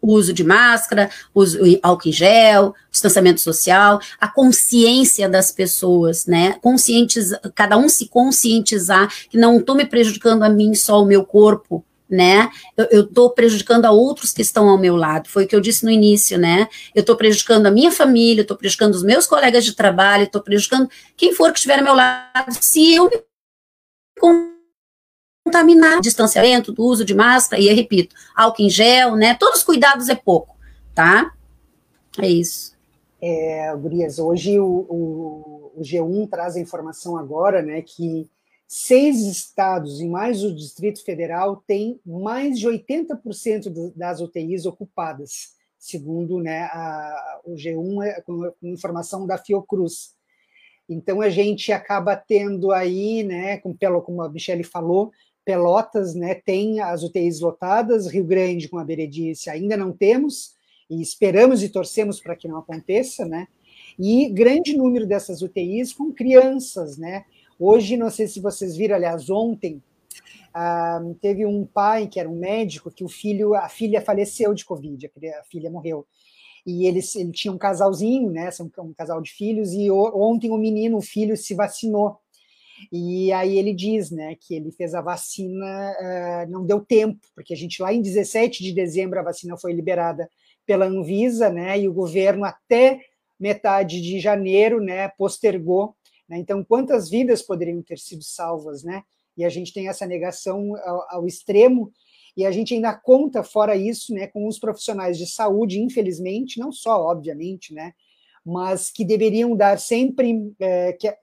o uso de máscara, uso álcool em gel, distanciamento social, a consciência das pessoas, né? Conscientizar, cada um se conscientizar que não estou me prejudicando a mim só o meu corpo, né? Eu estou prejudicando a outros que estão ao meu lado. Foi o que eu disse no início, né? Eu estou prejudicando a minha família, estou prejudicando os meus colegas de trabalho, estou prejudicando quem for que estiver ao meu lado. Se eu me contaminar, distanciamento, do uso de máscara, e eu repito, álcool em gel, né? Todos os cuidados é pouco, tá? É isso.
É, Gurias, hoje o, o, o G1 traz a informação agora, né, que seis estados e mais o Distrito Federal têm mais de 80% das UTIs ocupadas, segundo né, a, o G1, é, com, informação da Fiocruz. Então a gente acaba tendo aí, né, como, como a Michele falou, Pelotas né, tem as UTIs lotadas, Rio Grande, com a Beredice, ainda não temos, e esperamos e torcemos para que não aconteça, né? E grande número dessas UTIs com crianças, né? Hoje, não sei se vocês viram, aliás, ontem, ah, teve um pai que era um médico que o filho, a filha faleceu de Covid, a filha morreu. E eles, ele tinha um casalzinho, né? Um, um casal de filhos, e ontem o menino, o filho, se vacinou. E aí ele diz, né, que ele fez a vacina, uh, não deu tempo, porque a gente lá em 17 de dezembro a vacina foi liberada pela Anvisa, né, e o governo até metade de janeiro, né, postergou né? Então, quantas vidas poderiam ter sido salvas, né? E a gente tem essa negação ao, ao extremo, e a gente ainda conta, fora isso, né, com os profissionais de saúde, infelizmente, não só, obviamente, né, mas que deveriam dar sempre, é, que é,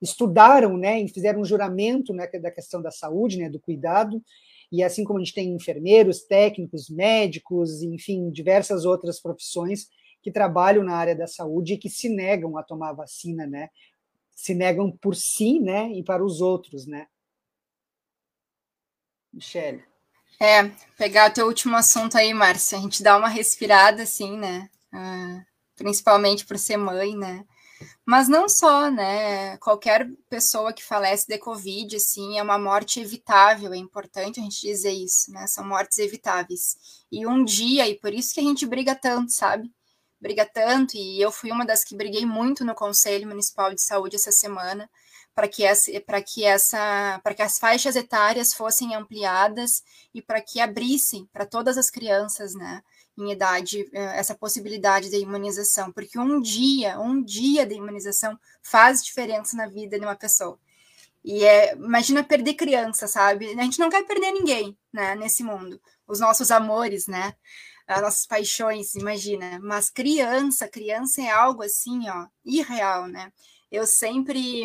estudaram, né, e fizeram um juramento né, da questão da saúde, né, do cuidado, e assim como a gente tem enfermeiros, técnicos, médicos, enfim, diversas outras profissões que trabalham na área da saúde e que se negam a tomar a vacina, né? Se negam por si, né? E para os outros, né? Michele.
É, pegar o teu último assunto aí, Márcia, a gente dá uma respirada, assim, né? Uh, principalmente por ser mãe, né? Mas não só, né? Qualquer pessoa que falece de Covid, assim, é uma morte evitável, é importante a gente dizer isso, né? São mortes evitáveis. E um dia, e por isso que a gente briga tanto, sabe? Briga tanto, e eu fui uma das que briguei muito no Conselho Municipal de Saúde essa semana, para que essa que essa que as faixas etárias fossem ampliadas e para que abrissem para todas as crianças, né, em idade eh, essa possibilidade de imunização, porque um dia, um dia de imunização faz diferença na vida de uma pessoa. E é, imagina perder criança, sabe? A gente não quer perder ninguém, né, nesse mundo. Os nossos amores, né? As nossas paixões, imagina. Mas criança, criança é algo assim, ó, irreal, né? Eu sempre,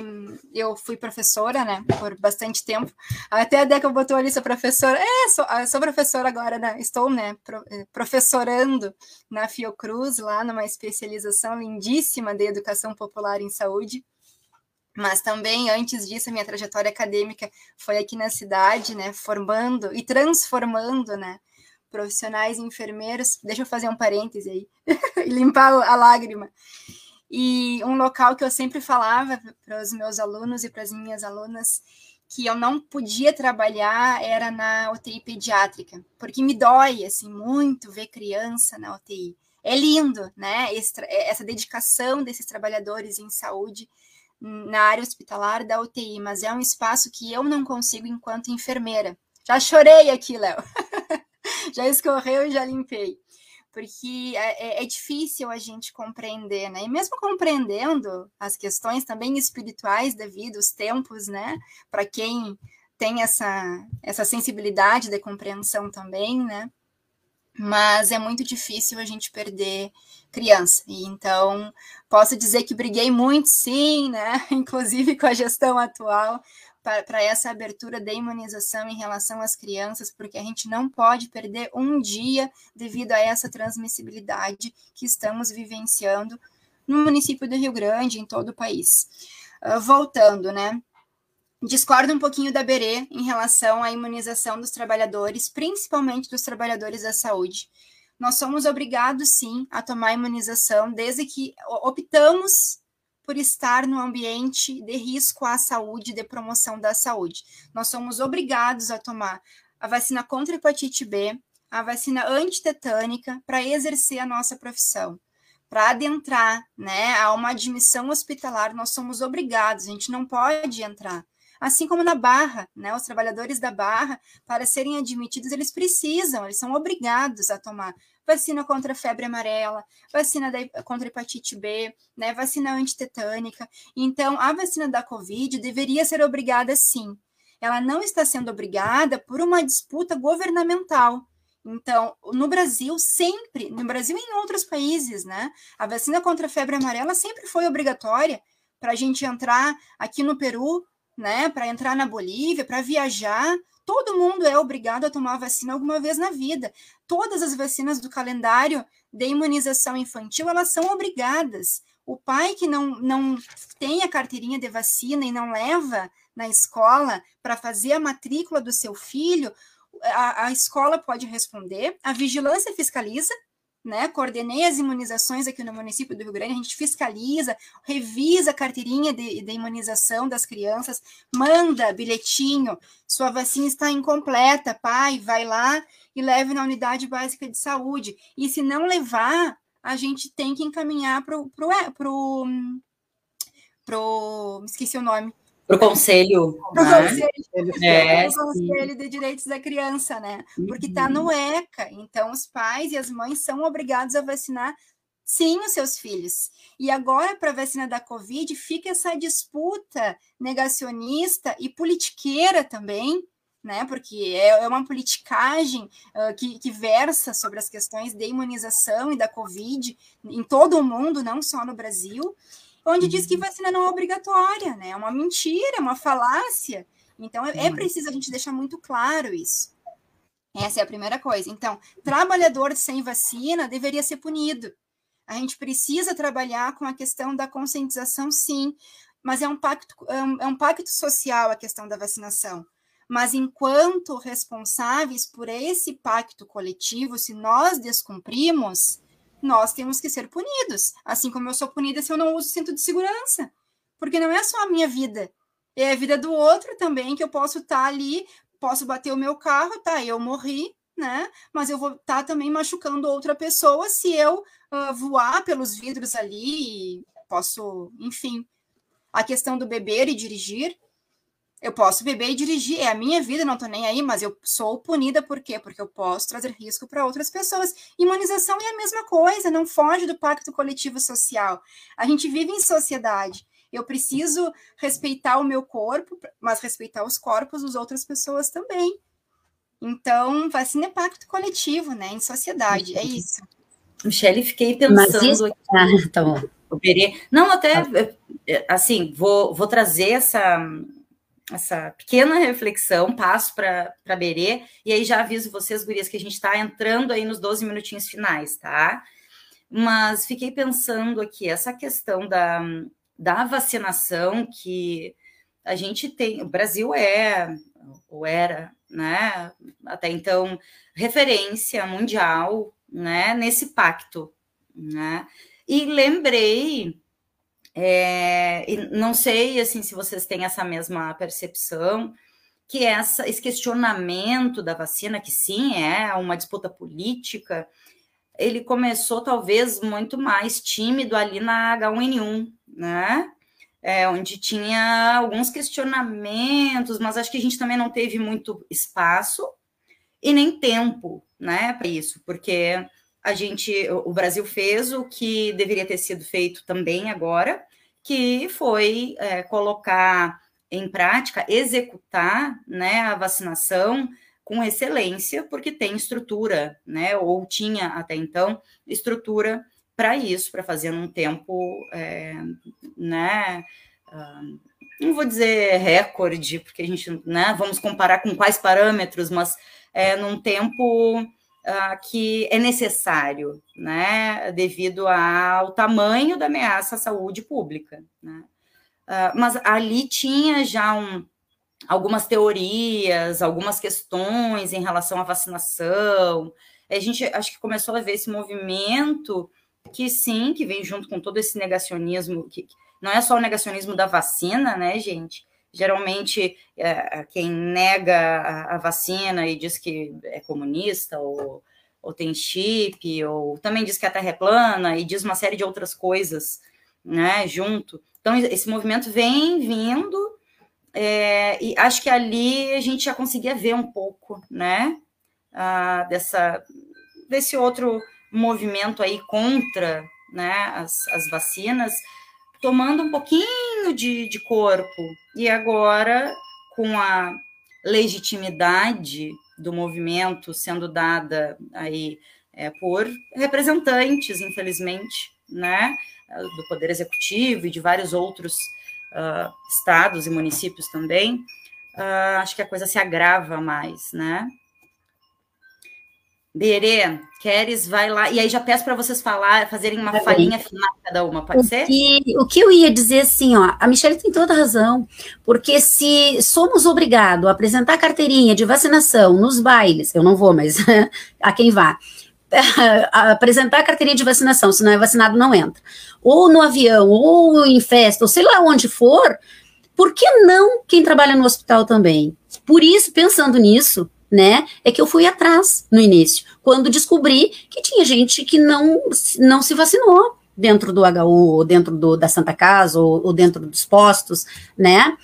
eu fui professora, né, por bastante tempo. Até a Deca botou ali, sou professora. É, sou, ah, sou professora agora, né? Estou, né, eh, professorando na Fiocruz, lá numa especialização lindíssima de educação popular em saúde mas também antes disso a minha trajetória acadêmica foi aqui na cidade, né, formando e transformando, né, profissionais enfermeiros, deixa eu fazer um parêntese aí, e limpar a lágrima. E um local que eu sempre falava para os meus alunos e para as minhas alunas que eu não podia trabalhar era na UTI pediátrica, porque me dói assim muito ver criança na UTI. É lindo, né? Essa dedicação desses trabalhadores em saúde na área hospitalar da UTI, mas é um espaço que eu não consigo enquanto enfermeira. Já chorei aqui, Léo. já escorreu e já limpei. Porque é, é, é, difícil a gente compreender, né? E mesmo compreendendo as questões também espirituais da vida, os tempos, né? Para quem tem essa, essa sensibilidade de compreensão também, né? mas é muito difícil a gente perder criança. E então, posso dizer que briguei muito, sim, né? Inclusive com a gestão atual, para essa abertura da imunização em relação às crianças, porque a gente não pode perder um dia devido a essa transmissibilidade que estamos vivenciando no município do Rio Grande, em todo o país. Uh, voltando, né? Discordo um pouquinho da Berê em relação à imunização dos trabalhadores, principalmente dos trabalhadores da saúde. Nós somos obrigados, sim, a tomar imunização desde que optamos por estar no ambiente de risco à saúde, de promoção da saúde. Nós somos obrigados a tomar a vacina contra a hepatite B, a vacina antitetânica para exercer a nossa profissão. Para adentrar né, a uma admissão hospitalar, nós somos obrigados, a gente não pode entrar. Assim como na Barra, né? Os trabalhadores da Barra, para serem admitidos, eles precisam, eles são obrigados a tomar vacina contra a febre amarela, vacina da, contra a hepatite B, né? Vacina antitetânica. Então, a vacina da Covid deveria ser obrigada sim. Ela não está sendo obrigada por uma disputa governamental. Então, no Brasil, sempre, no Brasil e em outros países, né? A vacina contra a febre amarela sempre foi obrigatória para a gente entrar aqui no Peru, né, para entrar na Bolívia, para viajar, todo mundo é obrigado a tomar vacina alguma vez na vida. Todas as vacinas do calendário de imunização infantil, elas são obrigadas. O pai que não, não tem a carteirinha de vacina e não leva na escola para fazer a matrícula do seu filho, a, a escola pode responder, a vigilância fiscaliza, né? Coordenei as imunizações aqui no município do Rio Grande, a gente fiscaliza, revisa a carteirinha de, de imunização das crianças, manda bilhetinho, sua vacina está incompleta, pai, vai lá e leve na unidade básica de saúde. E se não levar, a gente tem que encaminhar para o. Pro, pro, pro, esqueci o nome
para o conselho.
Para o né? conselho, é, conselho de direitos da criança, né? Porque está no uhum. ECA. Então, os pais e as mães são obrigados a vacinar sim os seus filhos. E agora, para a vacina da Covid, fica essa disputa negacionista e politiqueira também, né? Porque é, é uma politicagem uh, que, que versa sobre as questões de imunização e da Covid em todo o mundo, não só no Brasil onde diz que uhum. vacina não é obrigatória, né? É uma mentira, é uma falácia. Então, é, é preciso a gente deixar muito claro isso. Essa é a primeira coisa. Então, trabalhador sem vacina deveria ser punido. A gente precisa trabalhar com a questão da conscientização, sim, mas é um pacto, é um, é um pacto social a questão da vacinação. Mas enquanto responsáveis por esse pacto coletivo, se nós descumprimos, nós temos que ser punidos. Assim como eu sou punida se eu não uso cinto de segurança. Porque não é só a minha vida, é a vida do outro também, que eu posso estar tá ali, posso bater o meu carro, tá? Eu morri, né? Mas eu vou estar tá também machucando outra pessoa se eu uh, voar pelos vidros ali, posso, enfim. A questão do beber e dirigir, eu posso beber e dirigir, é a minha vida, não tô nem aí, mas eu sou punida por quê? Porque eu posso trazer risco para outras pessoas. Imunização é a mesma coisa, não foge do pacto coletivo social. A gente vive em sociedade. Eu preciso respeitar o meu corpo, mas respeitar os corpos das outras pessoas também. Então, vacina é pacto coletivo, né? Em sociedade, é isso.
Michele, fiquei pensando isso... aqui. Ah, tá bom. Não, até tá. assim, vou, vou trazer essa essa pequena reflexão, passo para Berê, e aí já aviso vocês, gurias, que a gente está entrando aí nos 12 minutinhos finais, tá? Mas fiquei pensando aqui, essa questão da, da vacinação que a gente tem, o Brasil é, ou era, né, até então, referência mundial, né, nesse pacto, né? E lembrei é, não sei assim se vocês têm essa mesma percepção, que essa, esse questionamento da vacina, que sim é uma disputa política, ele começou talvez muito mais tímido ali na H1N1, né? É, onde tinha alguns questionamentos, mas acho que a gente também não teve muito espaço e nem tempo, né, para isso, porque a gente, o Brasil fez o que deveria ter sido feito também agora, que foi é, colocar em prática, executar né, a vacinação com excelência, porque tem estrutura, né? Ou tinha até então estrutura para isso, para fazer num tempo, é, né? Uh, não vou dizer recorde, porque a gente, né? Vamos comparar com quais parâmetros, mas é, num tempo uh, que é necessário, né? Devido ao tamanho da ameaça à saúde pública, né? Uh, mas ali tinha já um, algumas teorias, algumas questões em relação à vacinação. A gente acho que começou a ver esse movimento que sim, que vem junto com todo esse negacionismo, que não é só o negacionismo da vacina, né, gente? Geralmente, é, quem nega a, a, vacina e diz que é comunista ou, ou tem chip, ou também diz que a Terra é plana e diz uma série de outras coisas, né, junto. Então, esse movimento vem vindo é, e acho que ali a gente já conseguia ver um pouco, né, ah, dessa, desse outro movimento aí contra né, as, as vacinas, tomando um pouquinho de, de corpo. E agora, com a legitimidade do movimento sendo dada aí é, por representantes, infelizmente, né, do Poder Executivo e de vários outros uh, estados e municípios também, uh, acho que a coisa se agrava mais, né? Berê, queres, vai lá. E aí já peço para vocês falar, fazerem uma falinha final cada uma, pode
o
ser?
Que, o que eu ia dizer assim, ó, a Michelle tem toda a razão, porque se somos obrigados a apresentar carteirinha de vacinação nos bailes, eu não vou, mas a quem vá, apresentar a carteirinha de vacinação, se não é vacinado, não entra. Ou no avião, ou em festa, ou sei lá onde for, por que não quem trabalha no hospital também? Por isso, pensando nisso, né? É que eu fui atrás no início, quando descobri que tinha gente que não, não se vacinou dentro do HU, ou dentro do, da Santa Casa, ou, ou dentro dos postos, né?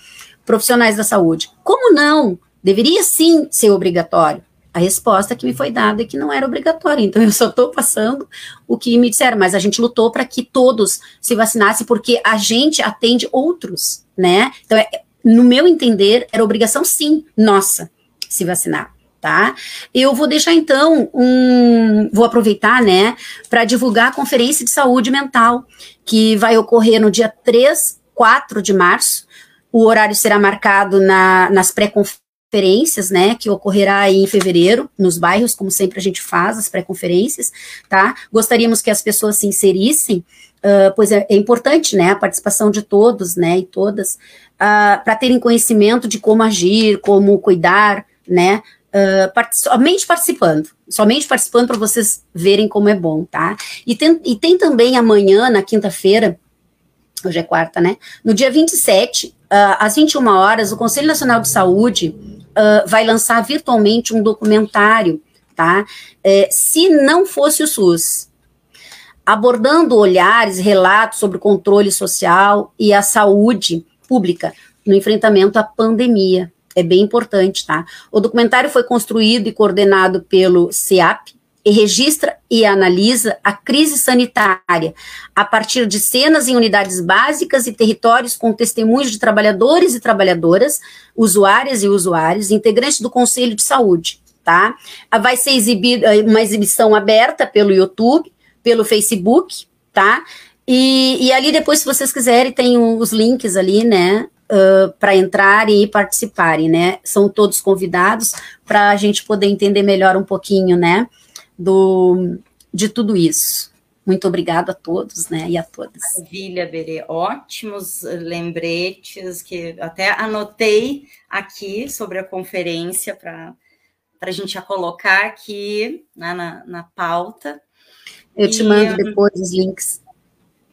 Profissionais da saúde. Como não? Deveria sim ser obrigatório. A resposta que me foi dada é que não era obrigatório, então eu só estou passando o que me disseram, mas a gente lutou para que todos se vacinassem, porque a gente atende outros, né? Então, é, no meu entender, era obrigação sim, nossa, se vacinar tá? Eu vou deixar então um, vou aproveitar, né, para divulgar a conferência de saúde mental que vai ocorrer no dia 3, 4 de março. O horário será marcado na, nas pré-conferências, né, que ocorrerá em fevereiro, nos bairros, como sempre a gente faz, as pré-conferências, tá? Gostaríamos que as pessoas se inserissem, uh, pois é, é, importante, né, a participação de todos, né, e todas, uh, para terem conhecimento de como agir, como cuidar, né, Uh, part somente participando, somente participando para vocês verem como é bom, tá? E tem, e tem também amanhã, na quinta-feira, hoje é quarta, né? No dia 27, uh, às 21 horas, o Conselho Nacional de Saúde uh, vai lançar virtualmente um documentário, tá? É, se não fosse o SUS, abordando olhares, relatos sobre o controle social e a saúde pública no enfrentamento à pandemia, é bem importante, tá? O documentário foi construído e coordenado pelo CEAP e registra e analisa a crise sanitária a partir de cenas em unidades básicas e territórios com testemunhos de trabalhadores e trabalhadoras, usuárias e usuários, integrantes do Conselho de Saúde, tá? Vai ser exibida uma exibição aberta pelo YouTube, pelo Facebook, tá? E, e ali depois, se vocês quiserem, tem os links ali, né? Uh, para entrarem e participarem, né? São todos convidados para a gente poder entender melhor um pouquinho, né? Do, de tudo isso. Muito obrigada a todos, né, e a todas.
Maravilha, Berê. Ótimos lembretes que até anotei aqui sobre a conferência para a gente já colocar aqui né, na, na pauta.
Eu te mando depois os links.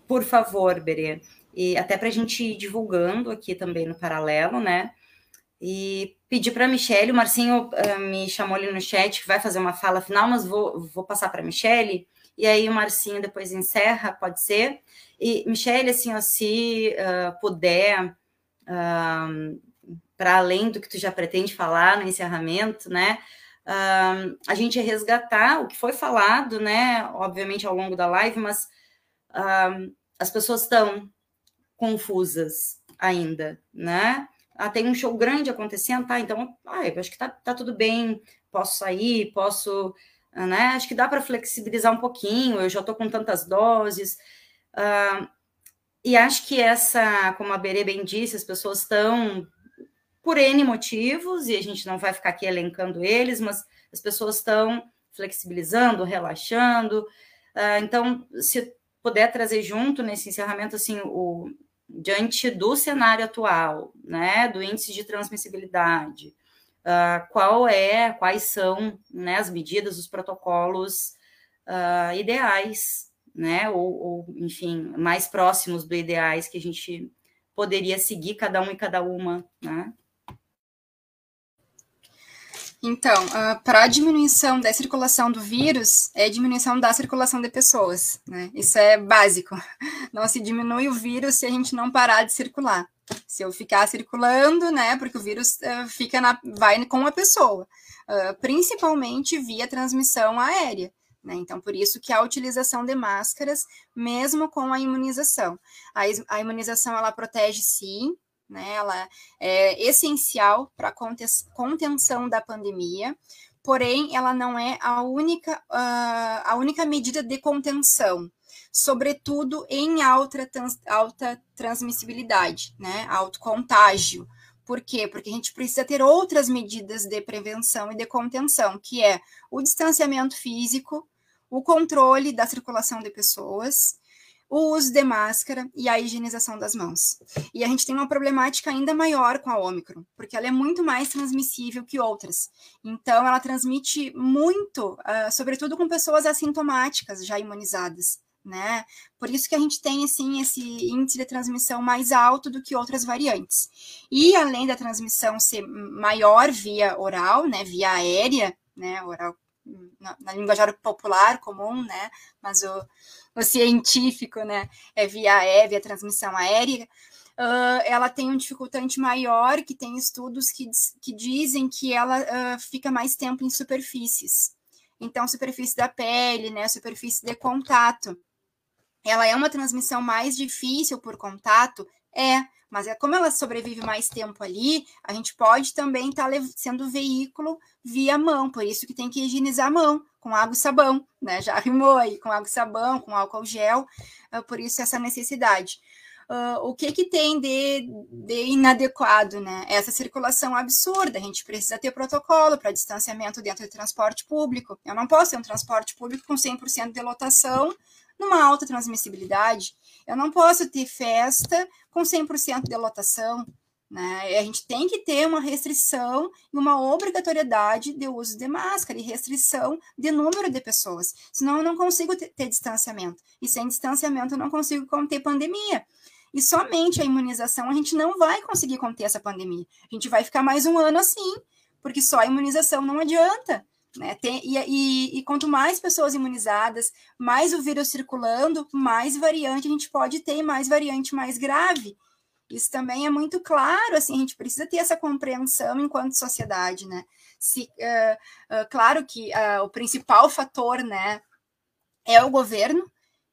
Por favor, Berê e até para a gente ir divulgando aqui também no paralelo, né? E pedir para a Michelle, o Marcinho uh, me chamou ali no chat que vai fazer uma fala final, mas vou, vou passar para a Michelle, e aí o Marcinho depois encerra, pode ser. E, Michelle, assim, ó, se uh, puder, uh, para além do que tu já pretende falar no encerramento, né? a gente resgatar o que foi falado, né? Obviamente ao longo da live, mas as pessoas estão confusas ainda, né? ah, tem um show grande acontecendo, tá? Então, ah, eu acho que tá, tá tudo bem, posso sair, posso, né? Acho que dá para flexibilizar um pouquinho, eu já estou com tantas doses. Uh, e acho que essa, como a Berê bem disse, as pessoas estão por N motivos, e a gente não vai ficar aqui elencando eles, mas as pessoas estão flexibilizando, relaxando. Uh, então, se puder trazer junto nesse encerramento, assim, o, diante do cenário atual, né, do índice de transmissibilidade, uh, qual é, quais são né, as medidas, os protocolos uh, ideais, né, ou, ou, enfim, mais próximos do ideais que a gente poderia seguir cada um e cada uma, né?
Então, uh, ah, para a diminuição da circulação do vírus, é diminuição da circulação de pessoas, né? Isso é básico. Não se diminui o vírus se a gente não parar de circular. Se eu ficar circulando, né? Porque o vírus uh, fica na, vai com a pessoa, uh, principalmente via transmissão aérea. Né? Então, por isso que a utilização de máscaras, mesmo com a imunização. A, a imunização, ela protege, sim, né? Ela é essencial para a contenção da pandemia, porém, ela não é a única, uh, a única medida de contenção, sobretudo em alta, trans, alta transmissibilidade, né? Alto contágio. Por quê? Porque a gente precisa ter outras medidas de prevenção e de contenção, que é o distanciamento físico, o controle da circulação de pessoas, o uso de máscara e a higienização das mãos. E a gente tem uma problemática ainda maior com a Ômicron, porque ela é muito mais transmissível que outras. Então, ela transmite muito, uh, sobretudo com pessoas assintomáticas já imunizadas. Né? Por isso que a gente tem assim esse índice de transmissão mais alto do que outras variantes. E além da transmissão ser maior via oral, né, via aérea, né, oral na, na linguajar popular comum, né, mas o, o científico, né, é via aérea, via transmissão aérea, uh, ela tem um dificultante maior, que tem estudos que, que dizem que ela uh, fica mais tempo em superfícies. Então, superfície da pele, né, superfície de contato. Ela é uma transmissão mais difícil por contato? É, mas é como ela sobrevive mais tempo ali, a gente pode também estar tá sendo veículo via mão, por isso que tem que higienizar a mão com água e sabão, né? Já rimou aí, com água e sabão, com álcool gel, uh, por isso essa necessidade. Uh, o que que tem de, de inadequado, né? Essa circulação absurda, a gente precisa ter protocolo para distanciamento dentro do transporte público. Eu não posso ter um transporte público com 100% de lotação numa alta transmissibilidade. Eu não posso ter festa com 100% de lotação. Né? A gente tem que ter uma restrição e uma obrigatoriedade de uso de máscara e restrição de número de pessoas. Senão eu não consigo ter, ter distanciamento. E sem distanciamento eu não consigo conter pandemia. E somente a imunização a gente não vai conseguir conter essa pandemia. A gente vai ficar mais um ano assim, porque só a imunização não adianta. Né? Tem, e, e, e, quanto mais pessoas imunizadas, mais o vírus circulando, mais variante a gente pode ter, mais variante mais grave. Isso também é muito claro, assim, a gente precisa ter essa compreensão enquanto sociedade, né? Se, uh, uh, claro que uh, o principal fator, né, é o governo,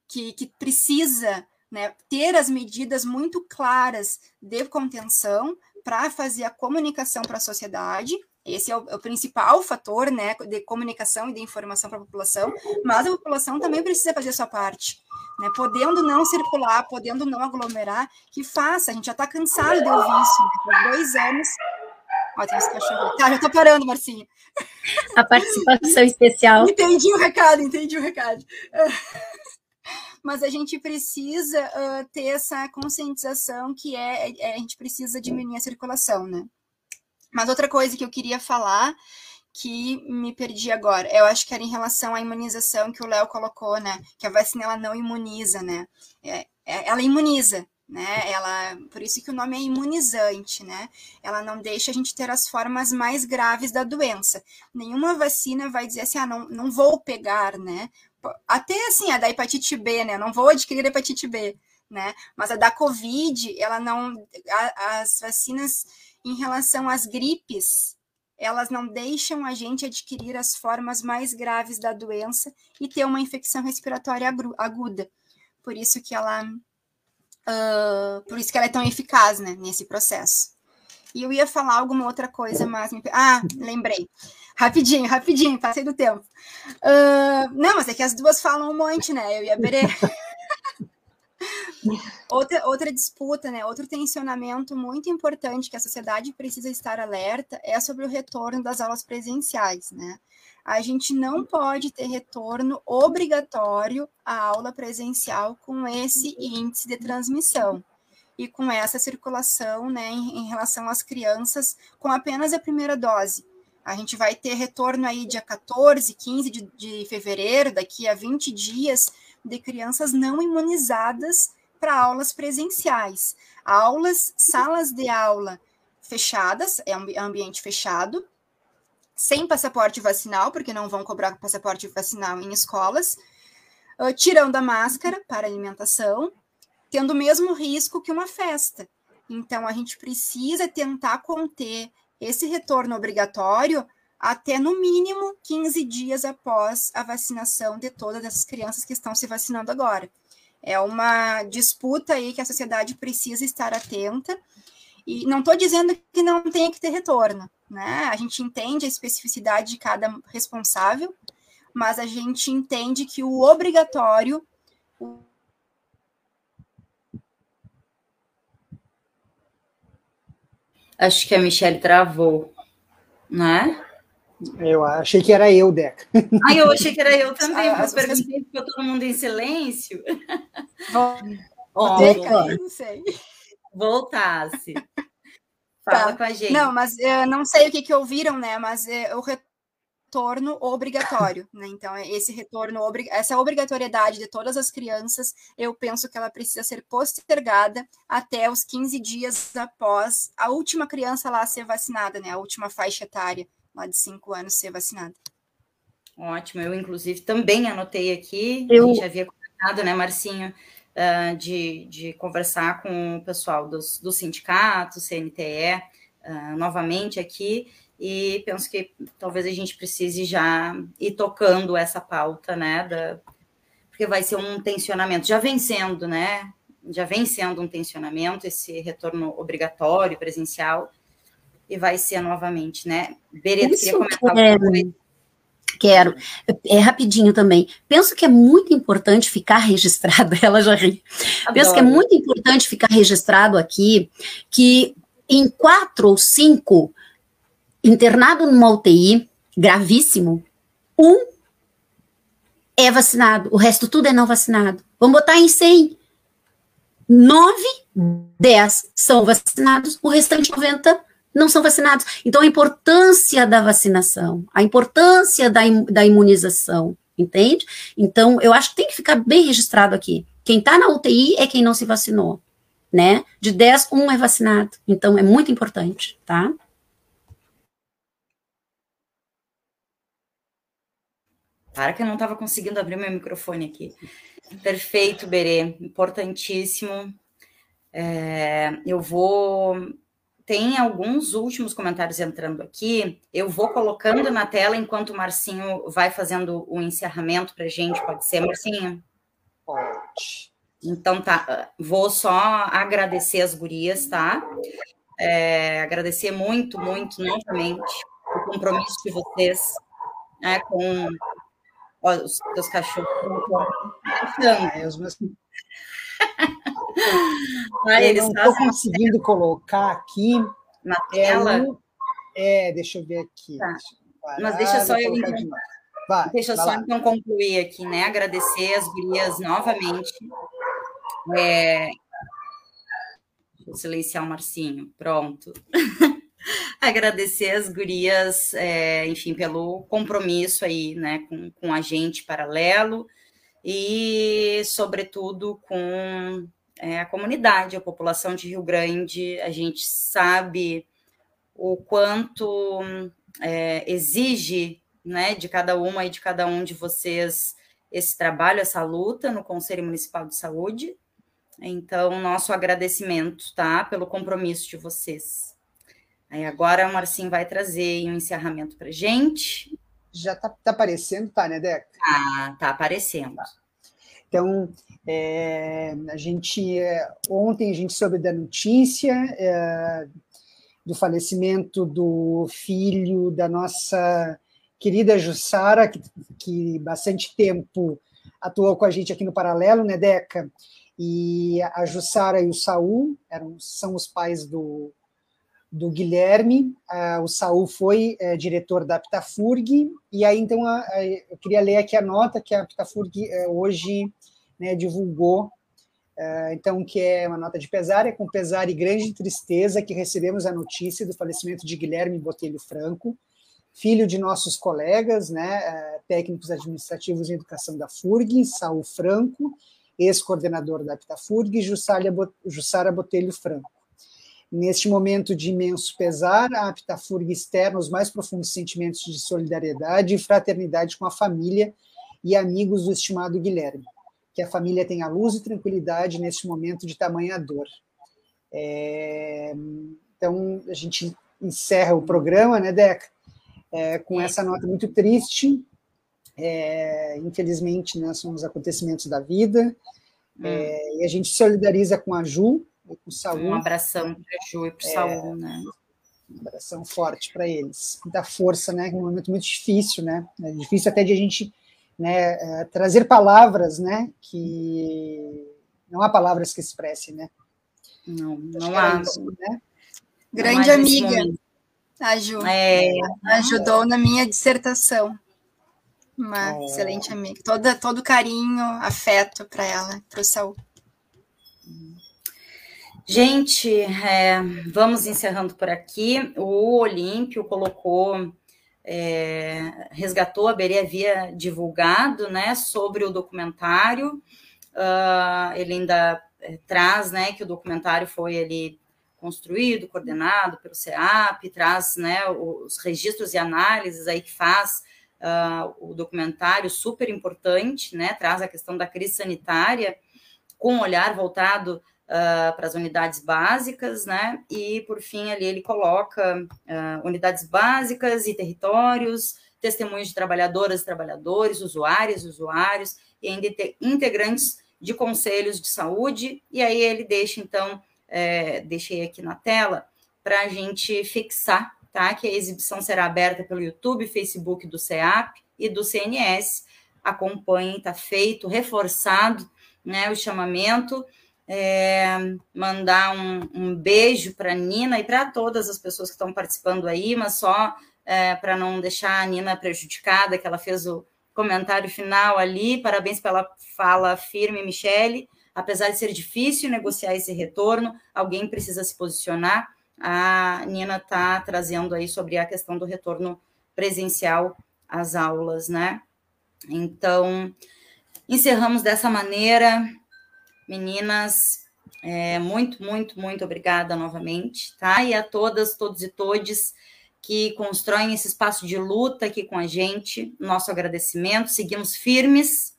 que, que precisa né, ter as medidas muito claras de contenção para fazer a comunicação para a sociedade, esse é o, é o, principal fator né, de comunicação e de informação para a população, mas a população também precisa fazer a sua parte né? Podendo não circular, podendo não aglomerar, que faça. A gente já está cansado de ouvir isso. Né? Por dois anos. Ó, tem os cachorros. Tá, já estou parando, Marcinha.
A participação especial.
Entendi o recado, entendi o recado. Mas a gente precisa uh, ter essa conscientização que é, é, a gente precisa diminuir a circulação, né? Mas outra coisa que eu queria falar que me perdi agora. Eu acho que era em relação à imunização que o Léo colocou, né? Que a vacina ela não imuniza, né? É, é, ela imuniza, né? Ela, por isso que o nome é imunizante, né? Ela não deixa a gente ter as formas mais graves da doença. Nenhuma vacina vai dizer assim, ah, não, não vou pegar, né? Até assim, a da hepatite B, né? Não vou adquirir hepatite B, né? Mas a da Covid, ela não. A, as vacinas em relação às gripes, elas não deixam a gente adquirir as formas mais graves da doença e ter uma infecção respiratória aguda. Por isso que ela, uh, por isso que ela é tão eficaz, né, nesse processo. E eu ia falar alguma outra coisa, mas. Me... Ah, lembrei. Rapidinho, rapidinho, passei do tempo. Uh, não, mas é que as duas falam um monte, né? Eu e a Berê. outra, outra disputa, né? Outro tensionamento muito importante que a sociedade precisa estar alerta é sobre o retorno das aulas presenciais, né? A gente não pode ter retorno obrigatório à aula presencial com esse índice de transmissão e com essa circulação, né, em, em relação às crianças com apenas a primeira dose. A gente vai ter retorno aí dia 14, 15 de, de fevereiro, daqui a 20 dias, de crianças não imunizadas para aulas presenciais. Aulas, salas de aula fechadas, é um ambiente fechado, sem passaporte vacinal, porque não vão cobrar passaporte vacinal em escolas, uh, tirando a máscara para alimentação, tendo o mesmo risco que uma festa. Então, a gente precisa tentar conter esse retorno obrigatório até no mínimo 15 dias após a vacinação de todas essas crianças que estão se vacinando agora. É uma disputa aí que a sociedade precisa estar atenta. E não estou dizendo que não tenha que ter retorno, né? A gente entende a especificidade de cada responsável, mas a gente entende que o obrigatório.
Acho que a Michelle travou, né?
Eu achei que era eu, Deca.
Ah, eu achei que era eu também, mas perguntei ficou todo mundo em silêncio.
Oh, Deca, não sei.
Voltasse. Fala tá. com a gente.
Não, mas eu eh, não sei o que, que ouviram, né? Mas é, o retorno obrigatório, né? Então, é esse retorno, essa obrigatoriedade de todas as crianças, eu penso que ela precisa ser postergada até os 15 dias após a última criança lá ser vacinada, né? A última faixa etária lá de cinco anos ser vacinada.
Ótimo, eu inclusive também anotei aqui, eu... a gente havia comentado, né, Marcinho, uh, de, de conversar com o pessoal dos, do sindicato, CNTE, uh, ah, novamente aqui, e penso que talvez a gente precise já ir tocando essa pauta, né, da, porque vai ser um tensionamento, já vem sendo, né, já vem sendo um tensionamento, esse retorno obrigatório, presencial, e vai ser novamente, né? Bereta, queria comentar
quero. Quero. É rapidinho também. Penso que é muito importante ficar registrado, ela já ri. Adoro. Penso que é muito importante ficar registrado aqui que em quatro ou cinco internado numa UTI, gravíssimo, um é vacinado, o resto tudo é não vacinado. Vamos botar em 100. Nove, dez são vacinados, o restante 90 não são vacinados. Então, a importância da vacinação, a importância da, da imunização, entende? Então, eu acho que tem que ficar bem registrado aqui. Quem está na UTI é quem não se vacinou, né? De 10, um é vacinado. Então, é muito importante, tá?
Para que eu não estava conseguindo abrir meu microfone aqui. Perfeito, Berê, importantíssimo. É, eu vou tem alguns últimos comentários entrando aqui. Eu vou colocando na tela enquanto o Marcinho vai fazendo o encerramento para a gente. Pode ser, Marcinho?
Pode.
Então tá, vou só agradecer as gurias, tá? É, agradecer muito, muito, novamente o compromisso de vocês né, com ó, os seus cachorros.
É, os meus eu não estou conseguindo colocar aqui
na tela.
É, deixa eu ver aqui.
Tá. Deixa parar, Mas deixa só eu. De vai, deixa vai só lá. então concluir aqui, né? Agradecer as gurias novamente. É... Eu silenciar o Marcinho. Pronto. Agradecer as gurias, é, enfim, pelo compromisso aí, né, com, com a gente paralelo e, sobretudo, com é, a comunidade, a população de Rio Grande. A gente sabe o quanto é, exige né, de cada uma e de cada um de vocês esse trabalho, essa luta no Conselho Municipal de Saúde. Então, nosso agradecimento, tá? Pelo compromisso de vocês. Aí agora o Marcinho vai trazer um encerramento para gente
já está tá aparecendo, tá, né, Deca?
Ah, tá aparecendo. Tá.
Então, é, a gente, ontem a gente soube da notícia é, do falecimento do filho da nossa querida Jussara, que, que bastante tempo atuou com a gente aqui no Paralelo, né, Deca? E a Jussara e o Saul eram, são os pais do, do Guilherme. Uh, o Saul foi uh, diretor da Aptafurg, e aí então uh, eu queria ler aqui a nota que a Aptafurg eh, hoje né, divulgou, então que é uma nota de pesar, é com pesar e grande tristeza que recebemos a notícia do falecimento de Guilherme Botelho Franco, filho de nossos colegas, né, técnicos administrativos em educação da FURG, Saul Franco, ex-coordenador da Aptafurg, e Jussara Botelho Franco. Neste momento de imenso pesar, a Aptafurg externa os mais profundos sentimentos de solidariedade e fraternidade com a família e amigos do estimado Guilherme. Que a família tenha luz e tranquilidade neste momento de tamanha dor. É, então, a gente encerra o programa, né, Deca? É, com essa nota muito triste. É, infelizmente, né, são os acontecimentos da vida. É, hum. e a gente solidariza com a Ju, o Saúl.
Um abração para a Ju e para o é, Saúl, né?
Um abração forte para eles. Muita força, né? Um momento muito difícil, né? É difícil até de a gente né, é, trazer palavras, né? Que não há palavras que expressem, né?
Não, não há. Isso,
né? Grande amiga, a Ju. É. Ajudou na minha dissertação. Uma oh. excelente amiga. Toda, todo carinho, afeto para ela, para o Saul.
Gente, é, vamos encerrando por aqui. O Olímpio colocou, é, resgatou, a Berê havia divulgado né, sobre o documentário. Uh, ele ainda é, traz né, que o documentário foi ali construído, coordenado pelo CEAP, traz né, os registros e análises aí que faz uh, o documentário super importante, né, traz a questão da crise sanitária com um olhar voltado uh, para as unidades básicas, né? E por fim ali ele coloca uh, unidades básicas e territórios, testemunhos de trabalhadoras trabalhadores, usuários e usuários, e ainda integrantes de conselhos de saúde, e aí ele deixa, então, é, deixei aqui na tela, para a gente fixar, tá? Que a exibição será aberta pelo YouTube, Facebook do CEAP e do CNS. Acompanhem, está feito, reforçado né, o chamamento é, mandar um, um beijo para Nina e para todas as pessoas que estão participando aí, mas só é, para não deixar a Nina prejudicada, que ela fez o comentário final ali. Parabéns pela fala firme, Michele. Apesar de ser difícil negociar esse retorno, alguém precisa se posicionar. A Nina está trazendo aí sobre a questão do retorno presencial às aulas, né? Então, encerramos dessa maneira. Meninas, é, muito, muito, muito obrigada novamente, tá? E a todas, todos e todes que constroem esse espaço de luta aqui com a gente, nosso agradecimento, seguimos firmes.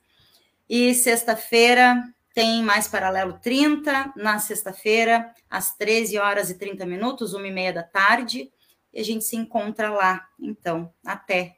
E sexta-feira tem mais Paralelo 30, na sexta-feira, às 13 horas e 30 minutos, uma e meia da tarde, e a gente se encontra lá. Então, até.